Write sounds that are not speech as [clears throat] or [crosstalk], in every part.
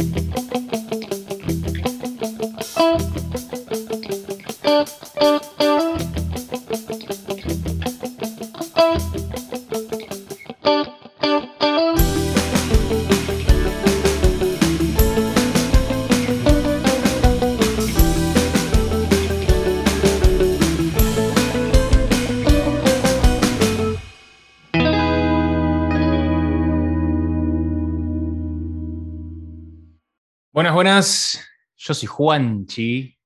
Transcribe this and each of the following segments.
Buenas, buenas. Yo soy Juanchi.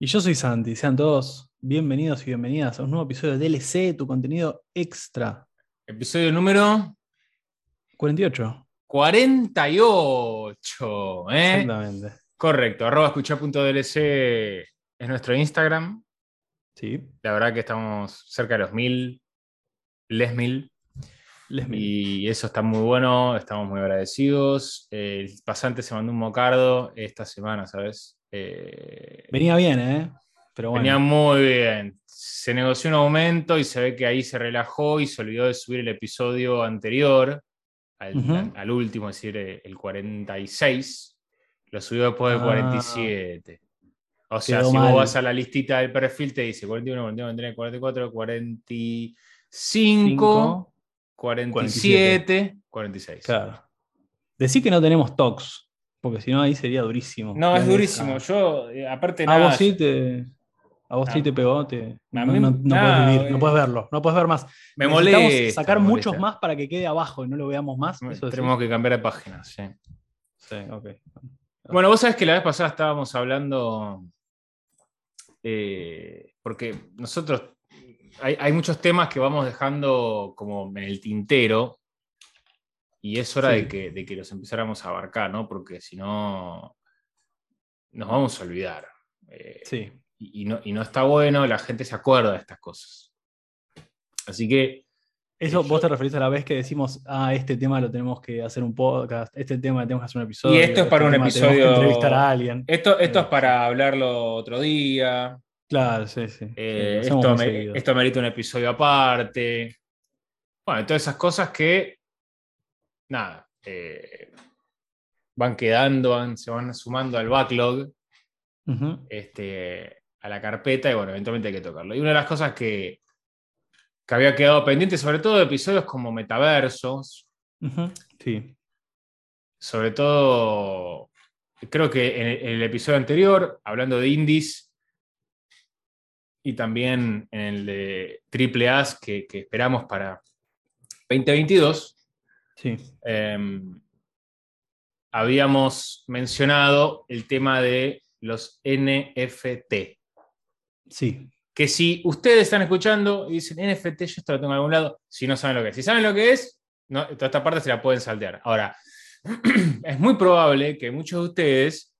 Y yo soy Santi. Sean todos bienvenidos y bienvenidas a un nuevo episodio de DLC, tu contenido extra. Episodio número 48. 48. ¿eh? Exactamente. Correcto. Arroba escucha.dlc es nuestro Instagram. Sí. La verdad que estamos cerca de los mil. Les mil. Les. Y eso está muy bueno, estamos muy agradecidos. El pasante se mandó un mocardo esta semana, ¿sabes? Eh, Venía bien, ¿eh? Pero bueno. venía muy bien. Se negoció un aumento y se ve que ahí se relajó y se olvidó de subir el episodio anterior, al, último, es decir, eh, el 46. Lo subió después del Ah. 47. O sea, Quedó si mal. vos vas a la listita del perfil, te dice 41, 41, 43, 44, 45. Cinco. 47, 46. Claro. Decí que no tenemos tox, porque si no ahí sería durísimo. No, es durísimo. Yo, eh, aparte, A nada. vos sí te. A vos Ah. sí te pegó, te, A no, mí- no- no nada, puedes vivir, eh. no puedes verlo, no puedes ver más. me Necesitamos molesta. sacar me muchos más para que quede abajo y no lo veamos más. Eso Tenemos que cambiar de página, sí. Sí, ok. Bueno, vos sabés que la vez pasada estábamos hablando. eh, porque nosotros. Hay, hay muchos temas que vamos dejando como en el tintero. Y es hora Sí. de, que, de que los empezáramos a abarcar, ¿no? Porque si no. Nos vamos a olvidar. Eh, Sí. y, y no, y no está bueno, la gente se acuerda de estas cosas. Así que. Eso Eh, vos te referís a la vez que decimos, ah, este tema lo tenemos que hacer un podcast, este tema lo tenemos que hacer un episodio. Y esto es para este un episodio- entrevistar a alguien. Esto, esto es Sí. para hablarlo otro día. Claro, sí, sí. Eh, esto, me- esto merita un episodio aparte. Bueno, todas esas cosas que, nada, eh, van quedando, van- se van sumando al backlog, este, a la carpeta, y bueno, eventualmente hay que tocarlo. Y una de las cosas que, que había quedado pendiente, sobre todo de episodios como metaversos, Sí. sobre todo, creo que en el, en el episodio anterior, hablando de indies, y también en el de Triple A que, que esperamos para 2022, Sí. em, habíamos mencionado el tema de los NFT. Sí. Que si ustedes están escuchando y dicen NFT, yo esto lo tengo en algún lado, si no saben lo que es. Si saben lo que es, no, toda esta parte se la pueden saltear. Ahora, [clears throat] es muy probable que muchos de ustedes,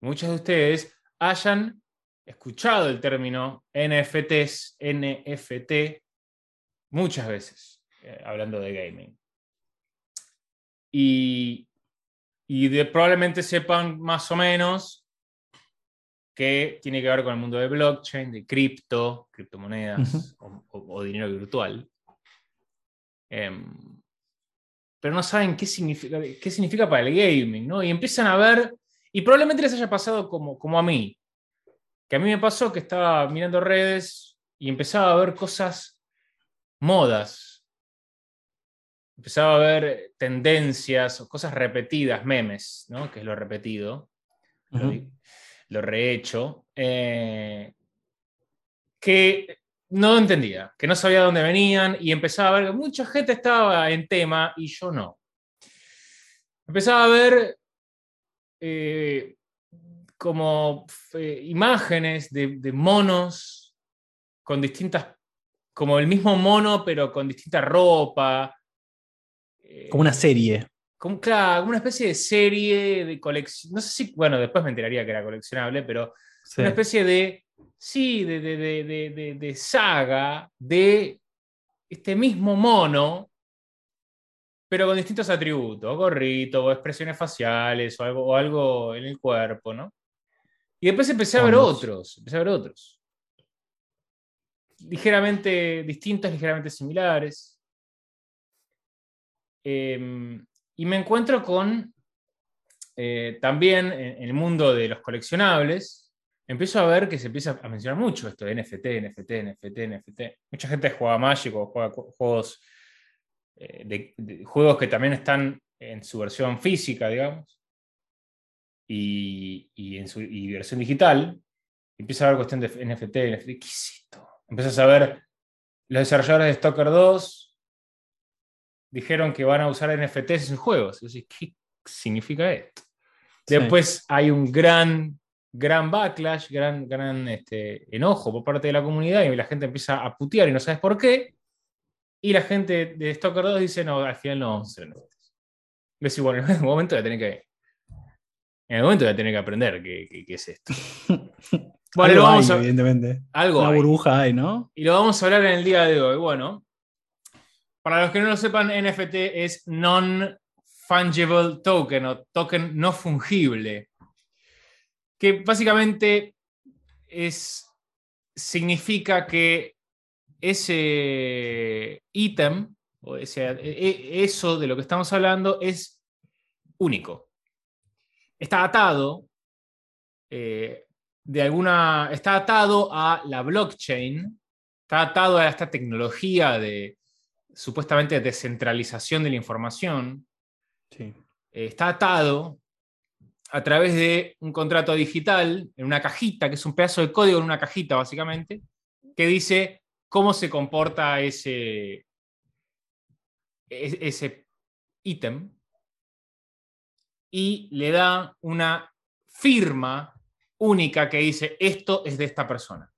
muchos de ustedes hayan escuchado el término NFTs, NFT, muchas veces, eh, hablando de gaming. Y, y de, probablemente sepan más o menos que tiene que ver con el mundo de blockchain, de cripto, criptomonedas o dinero virtual. Em, pero no saben qué significa, qué significa para el gaming, ¿no? Y empiezan a ver, y probablemente les haya pasado como, como a mí, que a mí me pasó que estaba mirando redes y empezaba a ver cosas, modas, empezaba a ver tendencias o cosas repetidas, memes, ¿no? Que es lo repetido lo, rehecho, eh, que no entendía, que no sabía dónde venían y empezaba a ver que mucha gente estaba en tema y yo no. Empezaba a ver eh, como eh, imágenes de, de monos con distintas, como el mismo mono pero con distinta ropa. eh, Como una serie. como, claro, una especie de serie de colección. No sé si, bueno, después me enteraría que era coleccionable, pero Sí. una especie de, sí, de- de- de saga de este mismo mono, pero con distintos atributos, gorrito, o expresiones faciales, o algo, o algo en el cuerpo, ¿no? Y después empecé a ver otros, empecé a ver otros. Ligeramente distintos, ligeramente similares. Em, y me encuentro con eh, también en el mundo de los coleccionables, empiezo a ver que se empieza a mencionar mucho esto de NFT, NFT, NFT, NFT. Mucha gente juega Magic o juega juegos, eh, de, juegos que también están en su versión física, digamos, y, en su versión digital. Empieza a ver cuestión de NFT, NFT. ¿Qué es esto? Empiezas a ver los desarrolladores de Stalker 2 dijeron que van a usar NFTs en sus juegos. ¿qué significa esto? Después hay un gran, gran backlash, gran, gran este, enojo por parte de la comunidad y la gente empieza a putear y no sabes por qué. Y la gente de Stalker 2 dice, no, al final no vamos a hacer NFTs. Y bueno, [laughs] en algún momento a tener que... En algún momento voy a tener que aprender qué, qué es esto. [laughs] Bueno, algo vamos evidentemente. Algo Una burbuja hay, ¿no? Y lo vamos a hablar en el día de hoy. Bueno, para los que no lo sepan, NFT es Non-Fungible Token o token no fungible, que básicamente es, significa que ese ítem o ese, e, eso de lo que estamos hablando es único. Está atado eh, de alguna, está atado a la blockchain, está atado a esta tecnología de supuestamente descentralización de la información. Sí. Eh, está atado a través de un contrato digital en una cajita, que es un pedazo de código en una cajita básicamente, que dice cómo se comporta ese, e-, ese ítem y le da una firma única que dice esto es de esta persona.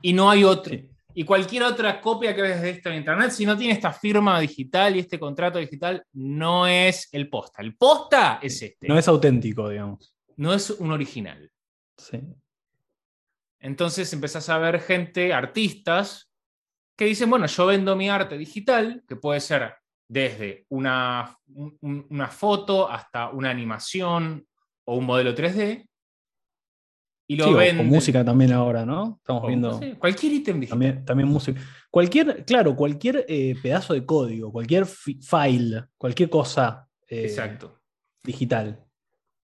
Y no hay otro. Y cualquier otra copia que ves de esto en Internet, si no tiene esta firma digital y este contrato digital, no es el posta. El posta es este. No es auténtico, digamos. No es un original. Sí. Entonces empezás a ver gente, artistas, que dicen, bueno, yo vendo mi arte digital, que puede ser desde una, una foto hasta una animación o un modelo 3D, y lo sí, música también ahora, ¿no? Estamos viendo. cualquier ítem digital. También, música. Cualquier, claro, cualquier eh, pedazo de código, cualquier file, cualquier cosa eh, Exacto. digital.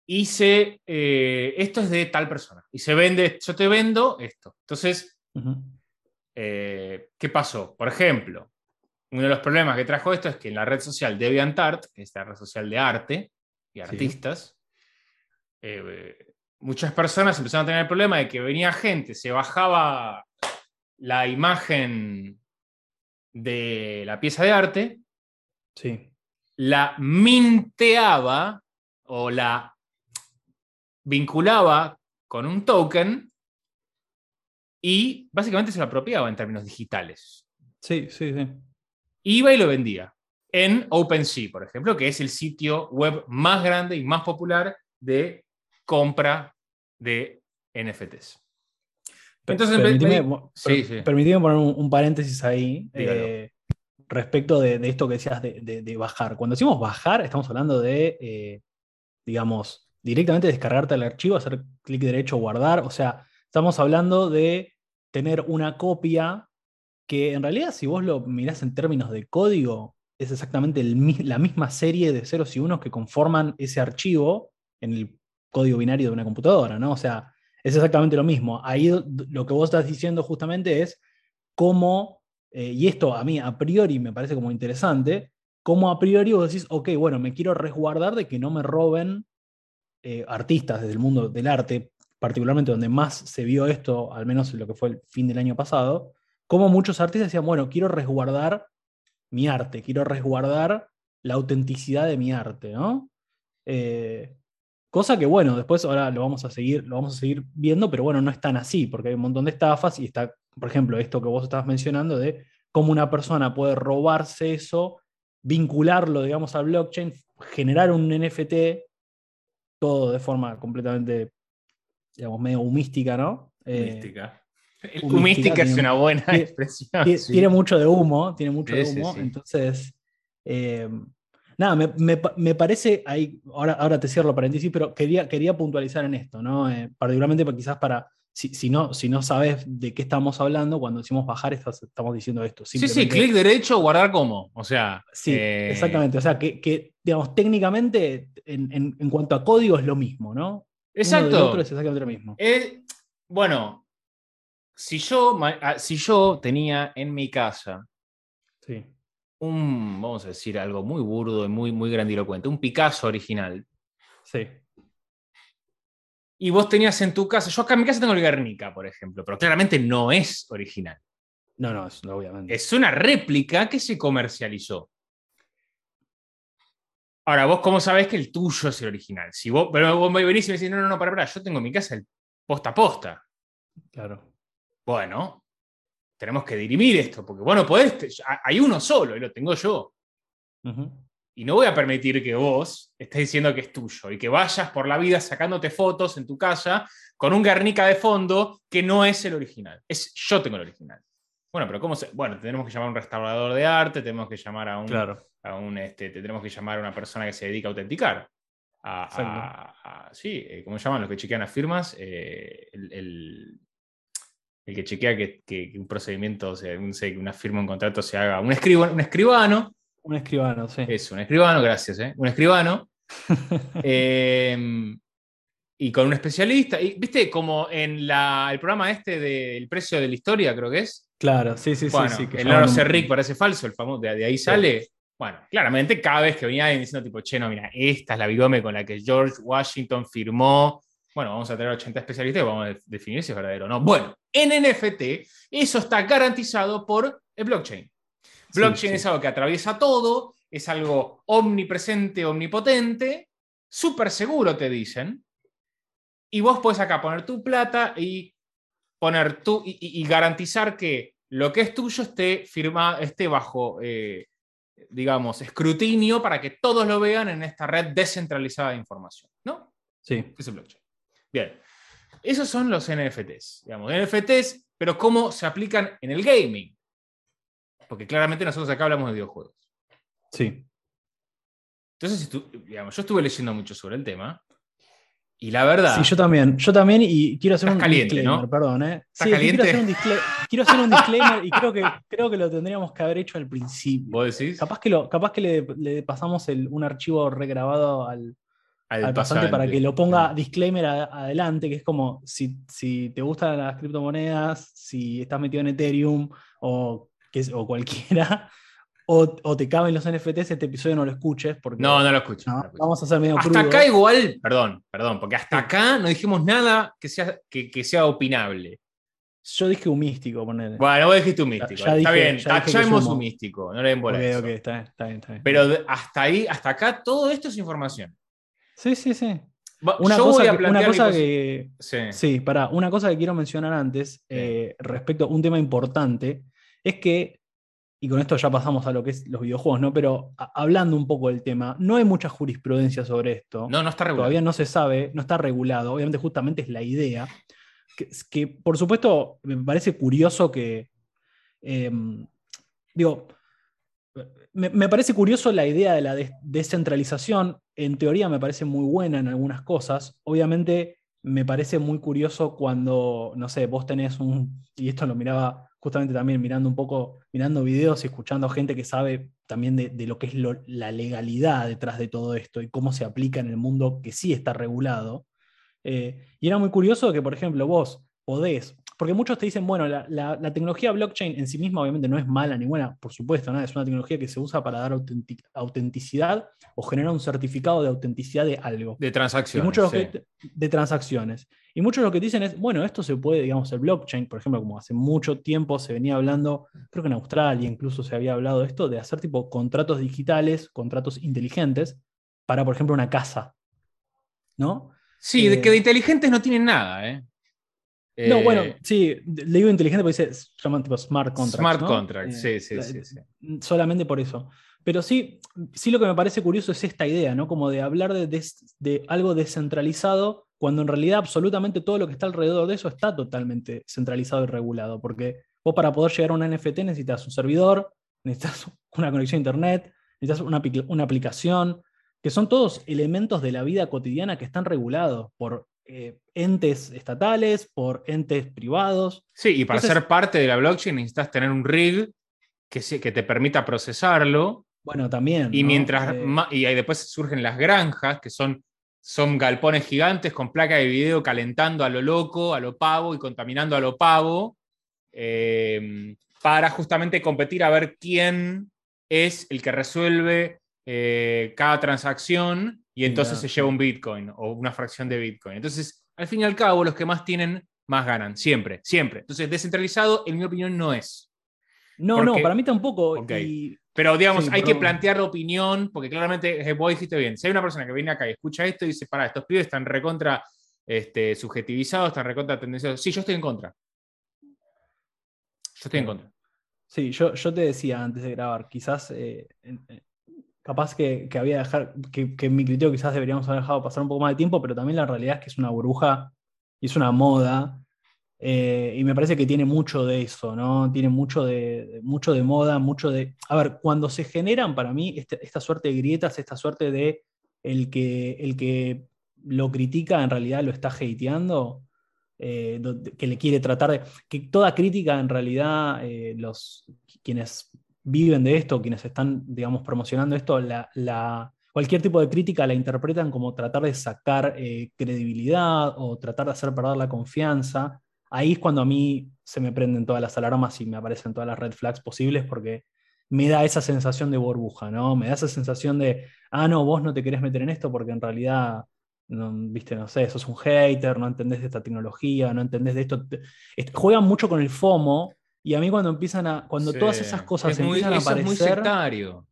Y se, eh, esto es de tal persona. Y se vende, yo te vendo esto. Entonces, ¿qué pasó? Por ejemplo, uno de los problemas que trajo esto es que en la red social DeviantArt, que es la red social de arte y artistas, muchas personas empezaron a tener el problema de que venía gente, se bajaba la imagen de la pieza de arte, sí. la minteaba o la vinculaba con un token y básicamente se lo apropiaba en términos digitales. Sí, sí, sí. Iba y lo vendía en OpenSea, por ejemplo, que es el sitio web más grande y más popular de compra de NFTs. Entonces, permitime, poner un, paréntesis ahí eh, respecto de, esto que decías de, bajar. Cuando decimos bajar, estamos hablando de, eh, digamos, directamente descargarte el archivo, hacer clic derecho, guardar. O sea, estamos hablando de tener una copia que en realidad, si vos lo mirás en términos de código, es exactamente la misma serie de ceros y unos que conforman ese archivo en el código binario de una computadora, ¿no? O sea, es exactamente lo mismo. Ahí lo que vos estás diciendo justamente es cómo, eh, y esto a mí a priori me parece como interesante, cómo a priori vos decís, ok, bueno, me quiero resguardar de que no me roben eh, artistas desde el mundo del arte, particularmente donde más se vio esto, al menos en lo que fue el fin del año pasado, como muchos artistas decían, bueno, quiero resguardar mi arte, quiero resguardar la autenticidad de mi arte, ¿no? Eh, Cosa que, bueno, después ahora lo vamos a seguir, lo vamos a seguir viendo, pero bueno, no es tan así, porque hay un montón de estafas y está, por ejemplo, esto que vos estabas mencionando de cómo una persona puede robarse eso, vincularlo, digamos, al blockchain, generar un NFT, todo de forma completamente, digamos, medio humística, ¿no? Humística. Humística, es una buena expresión. Tiene, mucho de humo, tiene mucho de humo, entonces... Eh, Nada, me, parece, ahí, ahora, ahora te cierro paréntesis, pero quería, quería puntualizar en esto, ¿no? Eh, particularmente quizás para, si, no, si no sabes de qué estamos hablando, cuando decimos bajar estamos diciendo esto. Sí, sí, clic derecho, guardar como, o sea. Sí, eh, exactamente, o sea, que, digamos, técnicamente, en, cuanto a código es lo mismo, ¿no? Exacto. otro es exactamente lo mismo. Eh, bueno, si yo, ah, si yo tenía en mi casa sí. un, vamos a decir algo muy burdo y muy, muy grandilocuente, un Picasso original. Sí. Y vos tenías en tu casa, yo acá en mi casa tengo el Guernica, por ejemplo, pero claramente no es original. No, no, obviamente. Es una réplica que se comercializó. Ahora, vos cómo sabés que el tuyo es el original. Si vos, pero vos venís y me decís, no, no, no, para, para, yo tengo en mi casa el posta a posta. Claro. Bueno, tenemos que dirimir esto, porque bueno, podés, hay uno solo y lo tengo yo. Y no voy a permitir que vos estés diciendo que es tuyo y que vayas por la vida sacándote fotos en tu casa con un Guernica de fondo que no es el original. Es yo tengo el original. Bueno, pero ¿cómo se.? Bueno, tenemos que llamar a un restaurador de arte, tenemos que llamar a un. Claro. A un este, tenemos que llamar a una persona que se dedica a autenticar. A, sí, eh, ¿cómo se llaman los que chequean las firmas? Eh, el, el, que chequea que, un procedimiento, o sea, una firma, un contrato se haga. Un, escribano, un escribano. Un escribano, sí. Es un escribano, gracias, ¿eh? Un escribano. [laughs] eh, y con un especialista. Y, ¿Viste? Como en el programa este del precio de la historia, creo que es. Claro, sí, sí, sí. el Loro Cerric parece falso, el famoso, de, ahí sale. Bueno, claramente cada vez que venía alguien diciendo tipo, che, no, mira, esta es la bigome con la que George Washington firmó. Bueno, vamos a tener 80 especialistas y vamos a definir si es verdadero o no. Bueno, en NFT eso está garantizado por el blockchain. Blockchain es algo que atraviesa todo, es algo omnipresente, omnipotente, súper seguro, te dicen. Y vos puedes acá poner tu plata y poner tu y, garantizar que lo que es tuyo esté firmado, esté bajo, eh, digamos, escrutinio para que todos lo vean en esta red descentralizada de información, ¿no? Sí. Es el blockchain. Bien. Esos son los NFTs. Digamos, NFTs, pero cómo se aplican en el gaming. Porque claramente nosotros acá hablamos de videojuegos. Sí. Entonces, digamos, yo estuve leyendo mucho sobre el tema. Y la verdad. Sí, yo también. Yo también, y quiero hacer un disclaimer, perdón, ¿eh? Sí, quiero hacer, un quiero hacer un disclaimer y creo que, creo que lo tendríamos que haber hecho al principio. ¿Vos decís? Capaz que, lo, capaz que le, pasamos un archivo regrabado al, pasante, para que lo ponga disclaimer adelante, que es como si, si te gustan las criptomonedas, si estás metido en Ethereum o, que, o cualquiera, [laughs] o, te caben los NFTs, este episodio no lo escuches. Porque, no, no lo escuches. Vamos a hacer medio Hasta acá igual, perdón, perdón, porque hasta acá no dijimos nada que sea, que, sea opinable. Yo dije un místico, ponerle. Bueno, vos dijiste un místico. está bien, tachamos un místico, no le den bola está, está, bien, está bien. Pero hasta ahí, hasta acá, todo esto es información. Sí, sí, sí. Una cosa, que, una cosa que. Sí. para, una cosa que quiero mencionar antes, eh, respecto a un tema importante, es que y con esto ya pasamos a lo que es los videojuegos, ¿no? Pero hablando un poco del tema, no hay mucha jurisprudencia sobre esto. No, no está regulado. Todavía no se sabe, no está regulado. Obviamente, justamente es la idea. Que, por supuesto, me parece curioso que. Em, digo, me, parece curioso la idea de la descentralización. En teoría me parece muy buena en algunas cosas. Obviamente me parece muy curioso cuando, no sé, vos tenés un, y esto lo miraba justamente también mirando un poco, mirando videos y escuchando gente que sabe también de, lo que es la legalidad detrás de todo esto y cómo se aplica en el mundo que sí está regulado. Eh, y era muy curioso que, por ejemplo, vos podés porque muchos te dicen, bueno, la, tecnología blockchain en sí misma obviamente no es mala ni buena, por supuesto, ¿no? es una tecnología que se usa para dar autenticidad o generar un certificado de autenticidad de algo. De transacciones. muchos de transacciones. Y muchos lo que dicen es, bueno, esto se puede, digamos, el blockchain, por ejemplo, como hace mucho tiempo se venía hablando, creo que en Australia incluso se había hablado de esto, de hacer tipo contratos digitales, contratos inteligentes, para, por ejemplo, una casa. ¿No? Sí, de que de eh, inteligentes no tienen nada, ¿eh? No, bueno, eh, sí, le digo inteligente porque dice, se llaman tipo smart contracts. Smart contracts, eh, sí, sí, sí, Solamente por eso. Pero sí, sí lo que me parece curioso es esta idea, ¿no? Como de hablar de, algo descentralizado cuando en realidad absolutamente todo lo que está alrededor de eso está totalmente centralizado y regulado. Porque vos para poder llegar a un NFT necesitas un servidor, necesitas [laughs] una conexión a internet, necesitas una, una aplicación, que son todos elementos de la vida cotidiana que están regulados por eh, entes estatales, por entes privados. Sí, y para ser parte de la blockchain necesitas tener un rig que, que te permita procesarlo Bueno, también. Y mientras eh, y ahí después surgen las granjas, que son, son galpones gigantes con placa de video calentando a lo loco, a lo pavo y contaminando a lo pavo, em, para justamente competir a ver quién es el que resuelve eh, cada transacción y entonces se lleva un Bitcoin o una fracción de Bitcoin. Entonces, al fin y al cabo, los que más tienen, más ganan, siempre, siempre. Entonces, descentralizado, en mi opinión, no es. No, no, para mí tampoco. Pero digamos, hay que plantear la opinión, porque claramente vos dijiste bien. Si hay una persona que viene acá y escucha esto y dice, para, estos pibes están recontra este, subjetivizados, están recontra tendenciosos. Sí, yo estoy en contra. Yo estoy en contra. Sí, yo, yo te decía antes de grabar, quizás, eh, capaz que, había dejar, que, que, en mi criterio quizás deberíamos haber dejado pasar un poco más de tiempo, pero también la realidad es que es una burbuja y es una moda eh, y me parece que tiene mucho de eso, ¿no? Tiene mucho de, mucho de moda, mucho de... A ver, cuando se generan para mí este, esta suerte de grietas, esta suerte de el que, el que lo critica en realidad lo está hateando, eh, que le quiere tratar de... Que toda crítica en realidad, eh, los, quienes viven de esto, quienes están, digamos, promocionando esto, la, cualquier tipo de crítica la interpretan como tratar de sacar credibilidad o tratar de hacer perder la confianza ahí es cuando a mí se me prenden todas las alarmas y me aparecen todas las red flags posibles porque me da esa sensación de burbuja, ¿no? Me da esa sensación de, ah, no, vos no te querés meter en esto porque en realidad, no, viste, no sé, sos un hater, no entendés de esta tecnología, no entendés de esto. Juegan mucho con el FOMO y a mí cuando empiezan a, cuando todas esas cosas empiezan a aparecer... Es muy sectario.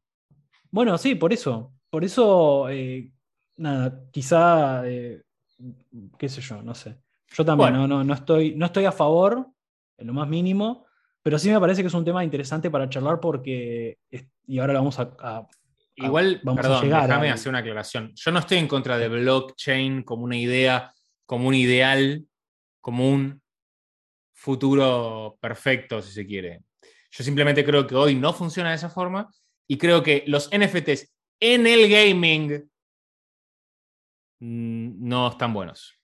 Bueno, sí, por eso. Por eso, eh, nada, quizá, eh, qué sé yo, no sé. Yo también no, no, no, estoy, no estoy a favor, en lo más mínimo, pero sí me parece que es un tema interesante para charlar porque, y ahora vamos a... Igual, perdón, déjame hacer una aclaración. Yo no estoy en contra de blockchain como una idea, como un ideal, como un futuro perfecto, si se quiere. Yo simplemente creo que hoy no funciona de esa forma y creo que los NFTs en el gaming mm, no están buenos.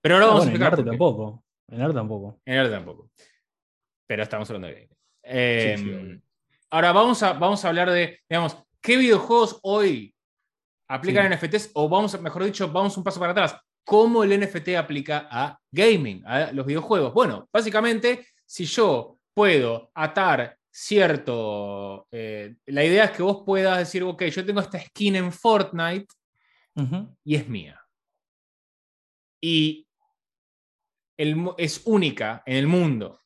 Pero ahora vamos a explicar. En arte tampoco. En arte tampoco. En arte tampoco. Pero estamos hablando de eh, ahora vamos a, vamos a hablar de, digamos, ¿qué videojuegos hoy aplican NFTs? O vamos, mejor dicho, vamos un paso para atrás. ¿Cómo el NFT aplica a gaming, a los videojuegos? Bueno, básicamente, si yo puedo atar cierto. Eh, la idea es que vos puedas decir, ok, yo tengo esta skin en Fortnite y es mía. Y es única en el mundo.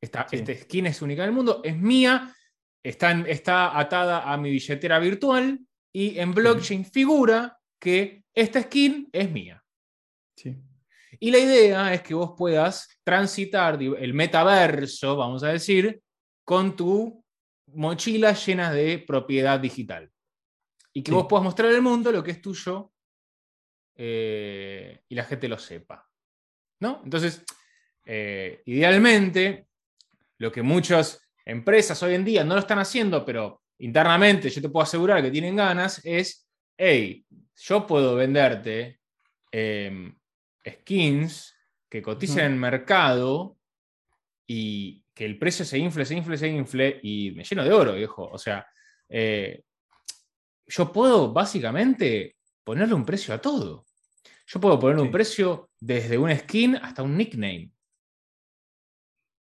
Esta, skin es única en el mundo, es mía, está, está atada a mi billetera virtual y en blockchain figura que esta skin es mía. Y la idea es que vos puedas transitar el metaverso, vamos a decir, con tu mochila llena de propiedad digital. Y que vos puedas mostrar al mundo lo que es tuyo eh, y la gente lo sepa. ¿no? Entonces, eh, idealmente, lo que muchas empresas hoy en día no lo están haciendo, pero internamente yo te puedo asegurar que tienen ganas, es, hey, yo puedo venderte em, skins que coticen en el mercado y que el precio se infle, se infle, se infle y me lleno de oro, viejo. O sea, eh, yo puedo básicamente ponerle un precio a todo. Yo puedo poner un precio desde un skin hasta un nickname.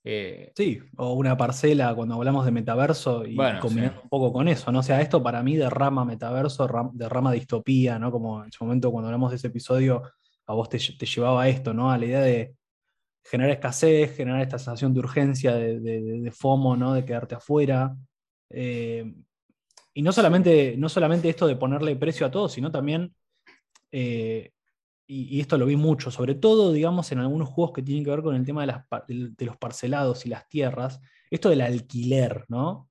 Eh, sí, o una parcela cuando hablamos de metaverso y combinando un poco con eso, ¿no? O sea, esto para mí derrama metaverso, derrama distopía, ¿no? Como en su momento cuando hablamos de ese episodio, a vos te, llevaba a esto, ¿no? A la idea de generar escasez, generar esta sensación de urgencia, de, FOMO, ¿no? De quedarte afuera. Eh, y no solamente, no solamente esto de ponerle precio a todo, sino también eh, y, esto lo vi mucho, sobre todo, digamos, en algunos juegos que tienen que ver con el tema de, los parcelados y las tierras, esto del alquiler, ¿no?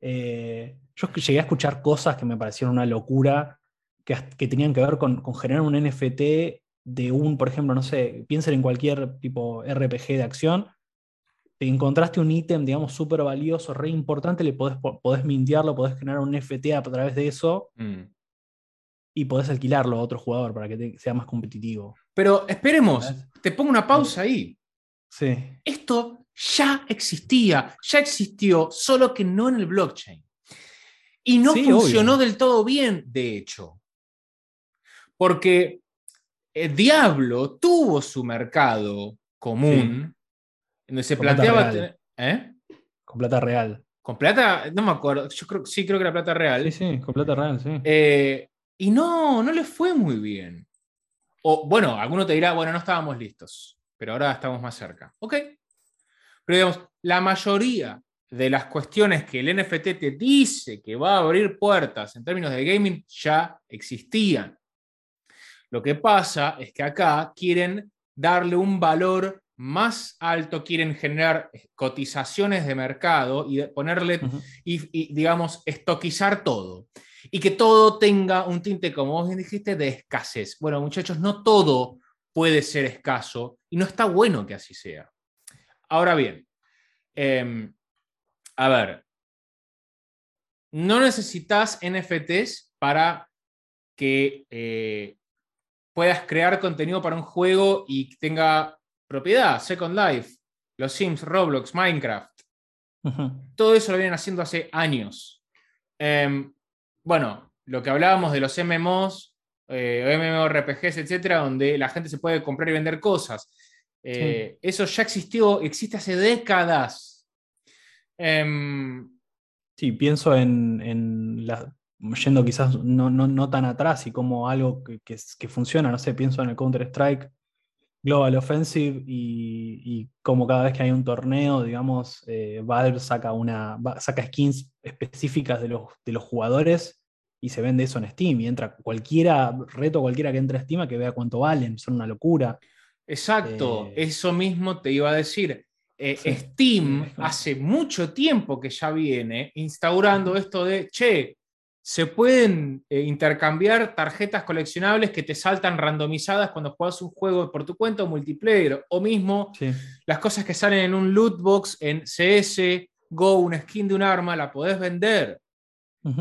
Eh, yo llegué a escuchar cosas que me parecieron una locura, que, tenían que ver con, generar un NFT de un, por ejemplo, no sé, piensen en cualquier tipo RPG de acción, te encontraste un ítem, digamos, súper valioso, re importante, le podés, podés mintearlo, podés generar un NFT a través de eso. Mm y podés alquilarlo a otro jugador para que sea más competitivo. Pero esperemos, te pongo una pausa ahí. Sí. Esto ya existía, ya existió, solo que no en el blockchain. Y no funcionó del todo bien, de hecho. Porque el Diablo tuvo su mercado común, donde se planteaba... ¿eh? Con plata real. Con plata, no me acuerdo, yo creo, sí creo que era plata real. Sí, sí, con plata real, sí. Eh, y no, no le fue muy bien. O bueno, alguno te dirá, bueno, no estábamos listos, pero ahora estamos más cerca. Ok. Pero digamos, la mayoría de las cuestiones que el NFT te dice que va a abrir puertas en términos de gaming ya existían. Lo que pasa es que acá quieren darle un valor más alto, quieren generar cotizaciones de mercado y ponerle, y, digamos, estoquizar todo. Y que todo tenga un tinte, como vos bien dijiste, de escasez. Bueno, muchachos, no todo puede ser escaso y no está bueno que así sea. Ahora bien, em, a ver, no necesitas NFTs para que eh, puedas crear contenido para un juego y tenga propiedad, Second Life, los Sims, Roblox, Minecraft. Todo eso lo vienen haciendo hace años. Em, bueno, lo que hablábamos de los MMOs, eh, MMORPGs, etcétera, donde la gente se puede comprar y vender cosas. Eh, eso ya existió, existe hace décadas. Em, sí, pienso en, yendo quizás no, tan atrás y como algo que, funciona, no sé, pienso en el Counter-Strike Global Offensive y, como cada vez que hay un torneo, digamos, eh, Valve saca, una, saca skins específicas de los, de los jugadores y se vende eso en Steam y entra cualquiera, reto cualquiera que entre a Steam a que vea cuánto valen, son una locura. Exacto, eh, eso mismo te iba a decir. Eh, Steam hace mucho tiempo que ya viene instaurando esto de, che, se pueden eh, intercambiar tarjetas coleccionables que te saltan randomizadas cuando juegas un juego por tu cuenta o multiplayer, o mismo las cosas que salen en un loot box en CS, Go, una skin de un arma, la podés vender.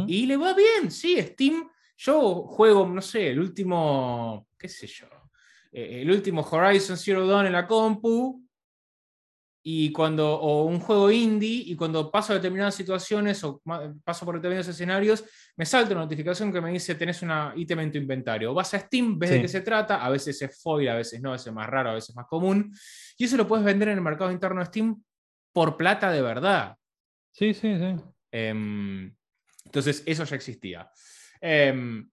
Y le va bien, sí, Steam, yo juego, no sé, el último, qué sé yo, eh, el último Horizon Zero Dawn en la compu, y cuando, o un juego indie, y cuando paso a determinadas situaciones o paso por determinados escenarios, me salta una notificación que me dice tenés una ítem en tu inventario. Vas a Steam, ves de qué se trata, a veces es foil, a veces no, a veces es más raro, a veces es más común, y eso lo puedes vender en el mercado interno de Steam por plata de verdad. Sí, sí, sí. Em, entonces, eso ya existía. Em,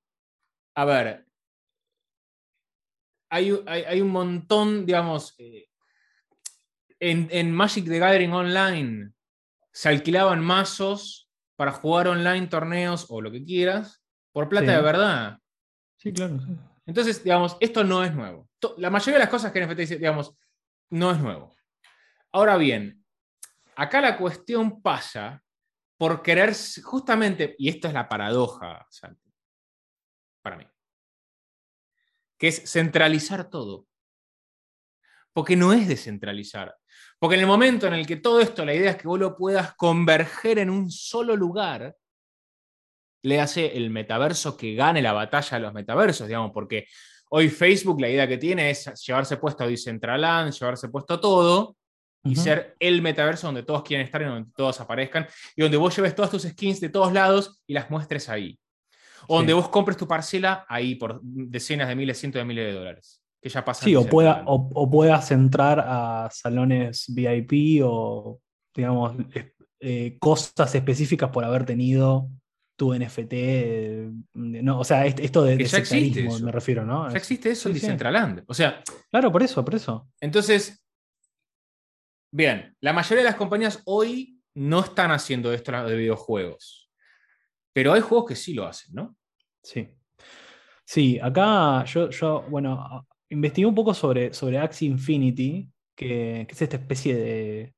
a ver, hay, hay, un montón, digamos, eh, en, Magic the Gathering Online se alquilaban mazos para jugar online torneos o lo que quieras por plata de verdad. Sí, claro. Entonces, digamos, esto no es nuevo. La mayoría de las cosas que NFT dice, digamos, no es nuevo. Ahora bien, acá la cuestión pasa por querer justamente, y esto es la paradoja, para mí, que es centralizar todo. Porque no es descentralizar. Porque en el momento en el que todo esto, la idea es que vos lo puedas converger en un solo lugar, le hace el metaverso que gane la batalla de los metaversos, digamos, porque hoy Facebook la idea que tiene es llevarse puesto a Decentraland, llevarse puesto todo y ser el metaverso donde todos quieren estar y donde todos aparezcan y donde vos lleves todas tus skins de todos lados y las muestres ahí. O donde vos compres tu parcela ahí por decenas de miles, cientos de miles de dólares que ya pasa. Sí, o, pueda, o, puedas entrar a salones VIP o, digamos, eh, cosas específicas por haber tenido tu NFT. no, o sea, esto de, de me refiero, ¿no? Ya existe eso en Decentraland. O sea. Claro, por eso, por eso. Entonces, bien, la mayoría de las compañías hoy no están haciendo esto de videojuegos. Pero hay juegos que sí lo hacen, ¿no? Sí. Sí, acá yo, yo bueno, investigué un poco sobre, sobre Axie Infinity, que, es esta especie de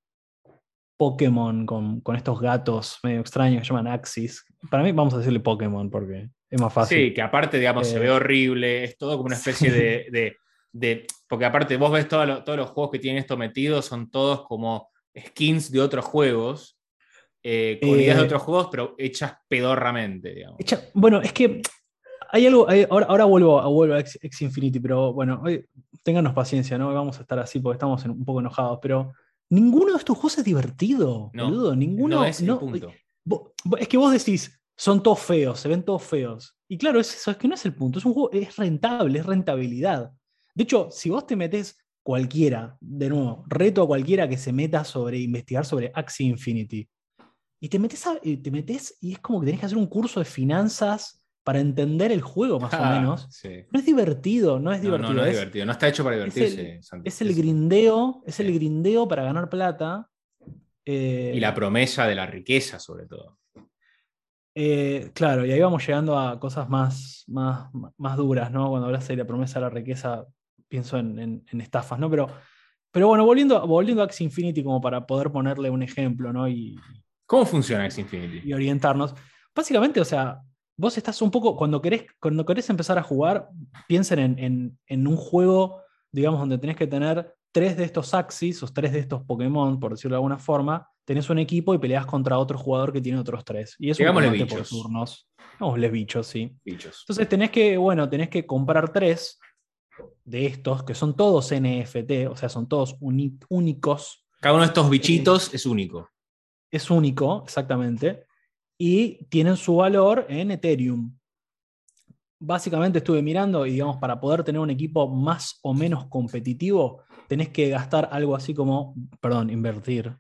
Pokémon con, estos gatos medio extraños que llaman Axis. Para mí vamos a decirle Pokémon porque es más fácil. Sí, que aparte, digamos, se ve eh, horrible, es todo como una especie de, [laughs] Porque aparte vos ves todos los juegos que tienen esto metido, son todos como skins de otros juegos. Eh, con ideas de eh, otros juegos, pero hechas pedorramente, digamos. bueno, es que hay algo, ahora, vuelvo, a, vuelvo a Infinity, pero bueno, hoy, ténganos paciencia, ¿no? Vamos a estar así porque estamos un poco enojados, pero ninguno de estos juegos es divertido, no, boludo. Ninguno. es, no, punto. es que vos decís, son todos feos, se ven todos feos. Y claro, es eso, es que no es el punto, es un juego, es rentable, es rentabilidad. De hecho, si vos te metes cualquiera, de nuevo, reto a cualquiera que se meta sobre investigar sobre Axie Infinity. Y te metes, te metes y es como que tenés que hacer un curso de finanzas para entender el juego, más o ah, menos. No es divertido, no es divertido. No, no, es, divertido, no está hecho para divertirse. Es el, grindeo, es el grindeo para ganar plata. y la promesa de la riqueza, sobre todo. Eh, claro, y ahí vamos llegando a cosas más, más, más duras, ¿no? Cuando hablas de la promesa de la riqueza, pienso en, estafas, ¿no? Pero, pero bueno, volviendo, volviendo a Axie Infinity como para poder ponerle un ejemplo, ¿no? Y, ¿Cómo funciona Axie Infinity? Y orientarnos. Básicamente, o sea, vos estás un poco, cuando querés, cuando querés empezar a jugar, piensen en, en un juego, digamos, donde tenés que tener tres de estos Axis, o tres de estos Pokémon, por decirlo de alguna forma, tenés un equipo y peleas contra otro jugador que tiene otros tres. Y es un bichos. por turnos. Digámosle bichos, sí. Bichos. Entonces tenés que, bueno, tenés que comprar tres de estos, que son todos NFT, o sea, son todos únicos. Cada uno de estos bichitos es único. Es único, exactamente. Y tienen su valor en Ethereum. Básicamente estuve mirando y digamos, para poder tener un equipo más o menos competitivo, tenés que gastar algo así como, perdón, invertir,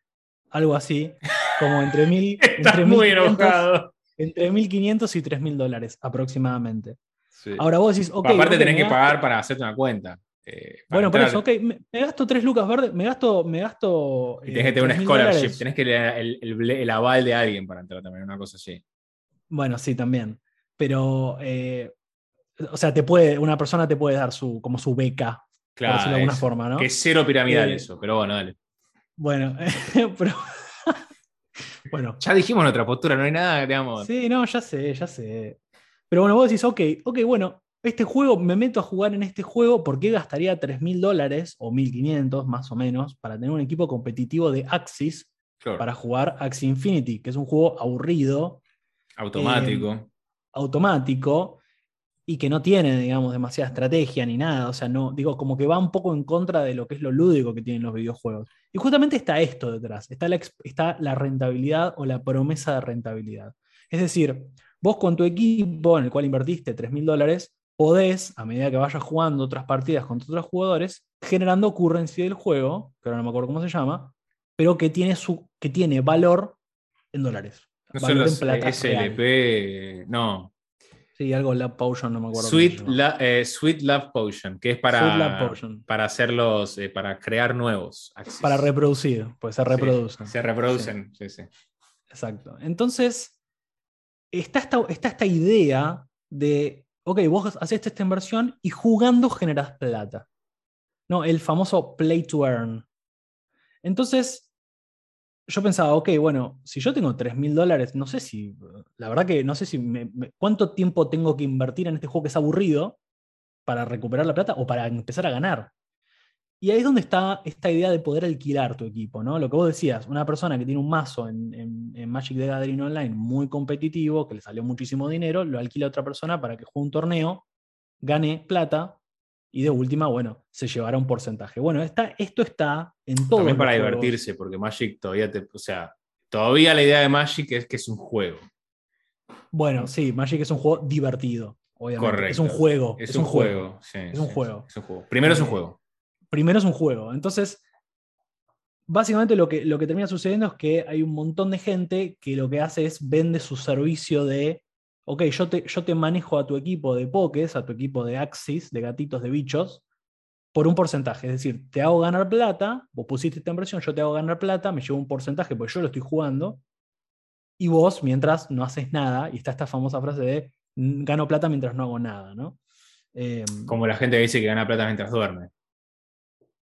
algo así, como entre [laughs] mil... entre muy enojado. Entre 1.500 y 3.000 dólares aproximadamente. Ahora vos decís, ok. Aparte tenés que pagar para hacerte una cuenta. Eh, bueno, por eso, ok, me, gasto 3 lucas verdes, me gasto. Me gasto y tenés que tener un scholarship, tenés que tener el, aval de alguien para entrar también, una cosa así. Bueno, sí, también. Pero, eh, o sea, te puede, una persona te puede dar su, como su beca Claro. de alguna forma, ¿no? Que es cero piramidal eh, eso, pero bueno, dale. Bueno, [laughs] pero. [laughs] bueno. Ya dijimos nuestra postura, no hay nada, digamos. Sí, no, ya sé, ya sé. Pero bueno, vos decís, ok, ok, bueno, este juego, me meto a jugar en este juego, ¿por qué gastaría 3.000 dólares o 1.500 más o menos para tener un equipo competitivo de Axis para jugar Axie Infinity, que es un juego aburrido. Automático. Eh, automático y que no tiene, digamos, demasiada estrategia ni nada. O sea, no, digo, como que va un poco en contra de lo que es lo lúdico que tienen los videojuegos. Y justamente está esto detrás, está la, está la rentabilidad o la promesa de rentabilidad. Es decir, vos con tu equipo en el cual invertiste 3 mil dólares, podés, a medida que vayas jugando otras partidas contra otros jugadores, generando currency del juego, que ahora no me acuerdo cómo se llama, pero que tiene, su, que tiene valor en dólares. No valor en plata SLP, no, Sí, algo Love Potion, no me acuerdo. Sweet, eh, Sweet Love Potion, que es para, para hacerlos, eh, para crear nuevos. Para reproducir, pues se reproducen. se reproducen, sí. sí, Exacto. Entonces, está esta, está esta idea de, ok, vos haces esta inversión y jugando generas plata. ¿no? El famoso play to earn. Entonces, yo pensaba, ok, bueno, si yo tengo 3 mil dólares, no sé si, la verdad que no sé si, cuánto tiempo tengo que invertir en este juego que es aburrido para recuperar la plata o para empezar a ganar. Y ahí es donde está esta idea de poder alquilar tu equipo, ¿no? Lo que vos decías, una persona que tiene un mazo en, en Magic the Gathering Online muy competitivo, que le salió muchísimo dinero, lo alquila a otra persona para que juegue un torneo, gane plata y de última, bueno, se llevará un porcentaje. Bueno, está, esto está en todo. También para divertirse, porque Magic todavía te. O sea, todavía la idea de Magic es que es un juego. Bueno, sí, Magic es un juego divertido, obviamente. Correcto. Es un juego. Es, un, juego. es un juego. Es un juego. Primero es un eh, juego. Primero es un juego. Entonces, básicamente lo que, lo que termina sucediendo es que hay un montón de gente que lo que hace es vende su servicio de ok, yo te, yo te manejo a tu equipo de pokés, a tu equipo de axis, de gatitos, de bichos, por un porcentaje. Es decir, te hago ganar plata, vos pusiste esta inversión, yo te hago ganar plata, me llevo un porcentaje porque yo lo estoy jugando, y vos, mientras no haces nada, y está esta famosa frase de gano plata mientras no hago nada, ¿no? Em, Como la gente que dice que gana plata mientras duerme.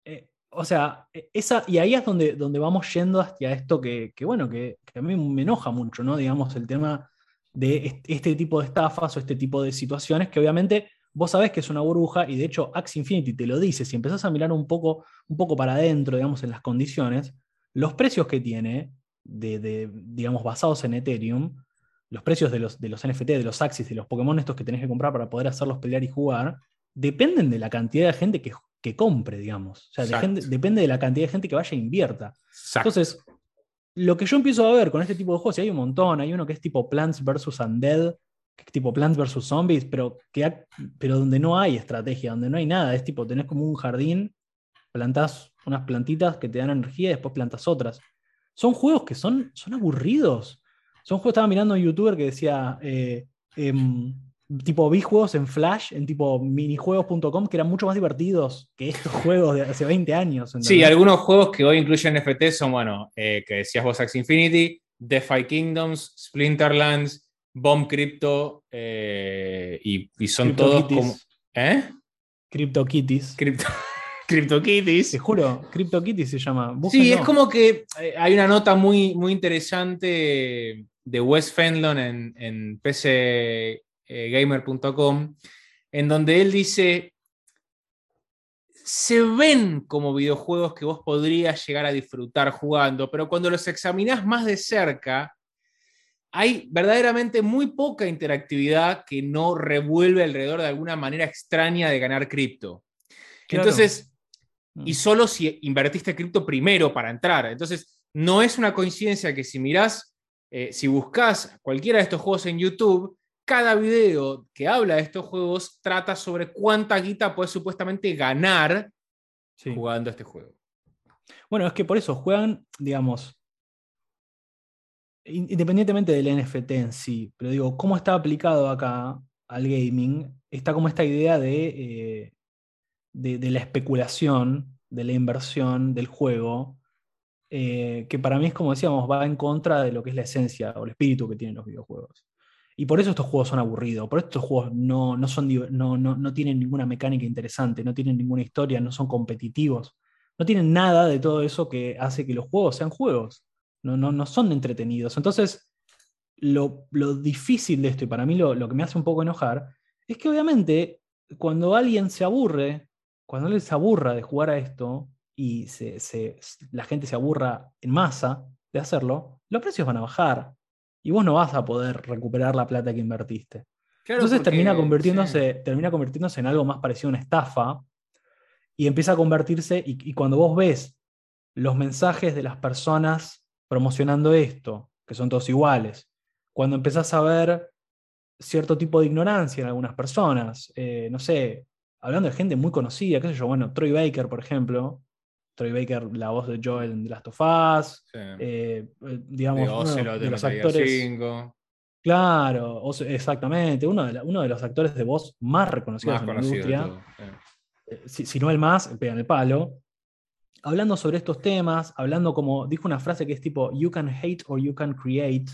Eh, o sea, e, esa, y ahí es donde, donde vamos yendo hacia esto que, bueno, que, que, a mí me enoja mucho, ¿no? Digamos, el tema de este tipo de estafas o este tipo de situaciones que obviamente vos sabés que es una burbuja y de hecho Axie Infinity te lo dice, si empezás a mirar un poco, un poco para adentro, digamos, en las condiciones, los precios que tiene, de, digamos, basados en Ethereum, los precios de los, de los NFT, de los Axis, de los Pokémon estos que tenés que comprar para poder hacerlos pelear y jugar, dependen de la cantidad de gente que, que compre, digamos. O sea, depende de la cantidad de gente que vaya e invierta. Entonces, lo que yo empiezo a ver con este tipo de juegos, y hay un montón, hay uno que es tipo Plants vs. Undead, que es tipo Plants vs. Zombies, pero, que pero donde no hay estrategia, donde no hay nada, es tipo, tenés como un jardín, plantás unas plantitas que te dan energía y después plantas otras. Son juegos que son, son aburridos. Son juegos, estaba mirando un youtuber que decía, eh, em, tipo, vi juegos en Flash, en tipo minijuegos.com, que eran mucho más divertidos que estos [laughs] juegos de hace 20 años. Sí, algunos juegos que hoy incluyen NFT son, bueno, eh, que decías vos, Axie Infinity, DeFi Kingdoms, Splinterlands, Bomb Crypto, eh, y, son todos como... ¿Eh? CryptoKitties. Crypto... CryptoKitties. [laughs] Te juro, CryptoKitties se llama. Sí, es como que hay una nota muy, muy interesante de Wes Fenlon en, en pcgamer.com, en donde él dice, se ven como videojuegos que vos podrías llegar a disfrutar jugando, pero cuando los examinás más de cerca, hay verdaderamente muy poca interactividad que no revuelve alrededor de alguna manera extraña de ganar cripto. Entonces, y mm. solo si invertiste cripto primero para entrar. Entonces, no es una coincidencia que si mirás eh, si buscas cualquiera de estos juegos en YouTube, cada video que habla de estos juegos trata sobre cuánta guita puedes supuestamente ganar jugando este juego. Bueno, es que por eso juegan, digamos, independientemente del NFT en sí, pero digo, cómo está aplicado acá al gaming, está como esta idea de, eh, de la especulación, de la inversión del juego, eh, que para mí es como decíamos, va en contra de lo que es la esencia o el espíritu que tienen los videojuegos. Y por eso estos juegos son aburridos, por eso estos juegos no, no, son, no, no, no tienen ninguna mecánica interesante, no tienen ninguna historia, no son competitivos, no tienen nada de todo eso que hace que los juegos sean juegos, no, no, no son entretenidos. Entonces, lo, lo, difícil de esto, y para mí lo, lo que me hace un poco enojar, es que obviamente cuando alguien se aburre, cuando alguien se aburra de jugar a esto, y la gente se aburra en masa de hacerlo, los precios van a bajar y vos no vas a poder recuperar la plata que invertiste. Entonces termina, convirtiéndose, termina convirtiéndose en algo más parecido a una estafa y empieza a convertirse, y, cuando vos ves los mensajes de las personas promocionando esto, que son todos iguales, cuando empezás a ver cierto tipo de ignorancia en algunas personas, eh, no sé, hablando de gente muy conocida, qué sé yo, bueno, Troy Baker, por ejemplo, Troy Baker, la voz de Joel en The Last of Us, eh, eh, digamos, de, los actores. Claro, exactamente, uno de, uno de, los actores de voz más reconocidos en la industria. Eh, si, no el más, pegan el palo. Hablando sobre estos temas, hablando como, dijo una frase que es tipo, you can hate or you can create,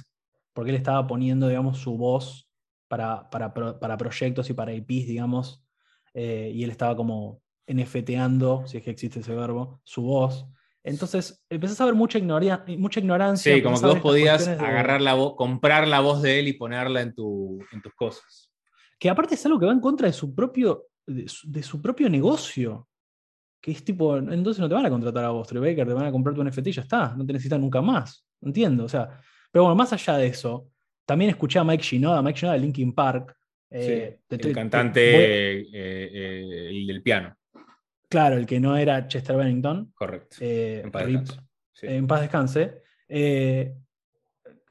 porque él estaba poniendo, digamos, su voz para, para, para proyectos y para IPs, digamos, y él estaba como NFTeando, si es que existe ese verbo, su voz. Entonces empezás a ver mucha, mucha ignorancia. Sí, como que vos podías agarrar la voz, comprar la voz de él y ponerla en, tu, en tus cosas. Que aparte es algo que va en contra de su propio, de su, propio negocio. Que es tipo, entonces no te van a contratar a vos, Baker, te van a comprar tu NFT y ya está, no te necesitan nunca más. Entiendo, o sea. Pero bueno, más allá de eso, también escuché a Mike Shinoda, Mike Shinoda de Linkin Park. Eh, el cantante eh, eh, del piano. Claro, el que no era Chester Bennington. Correcto. Eh, en, paz descanse. Eh,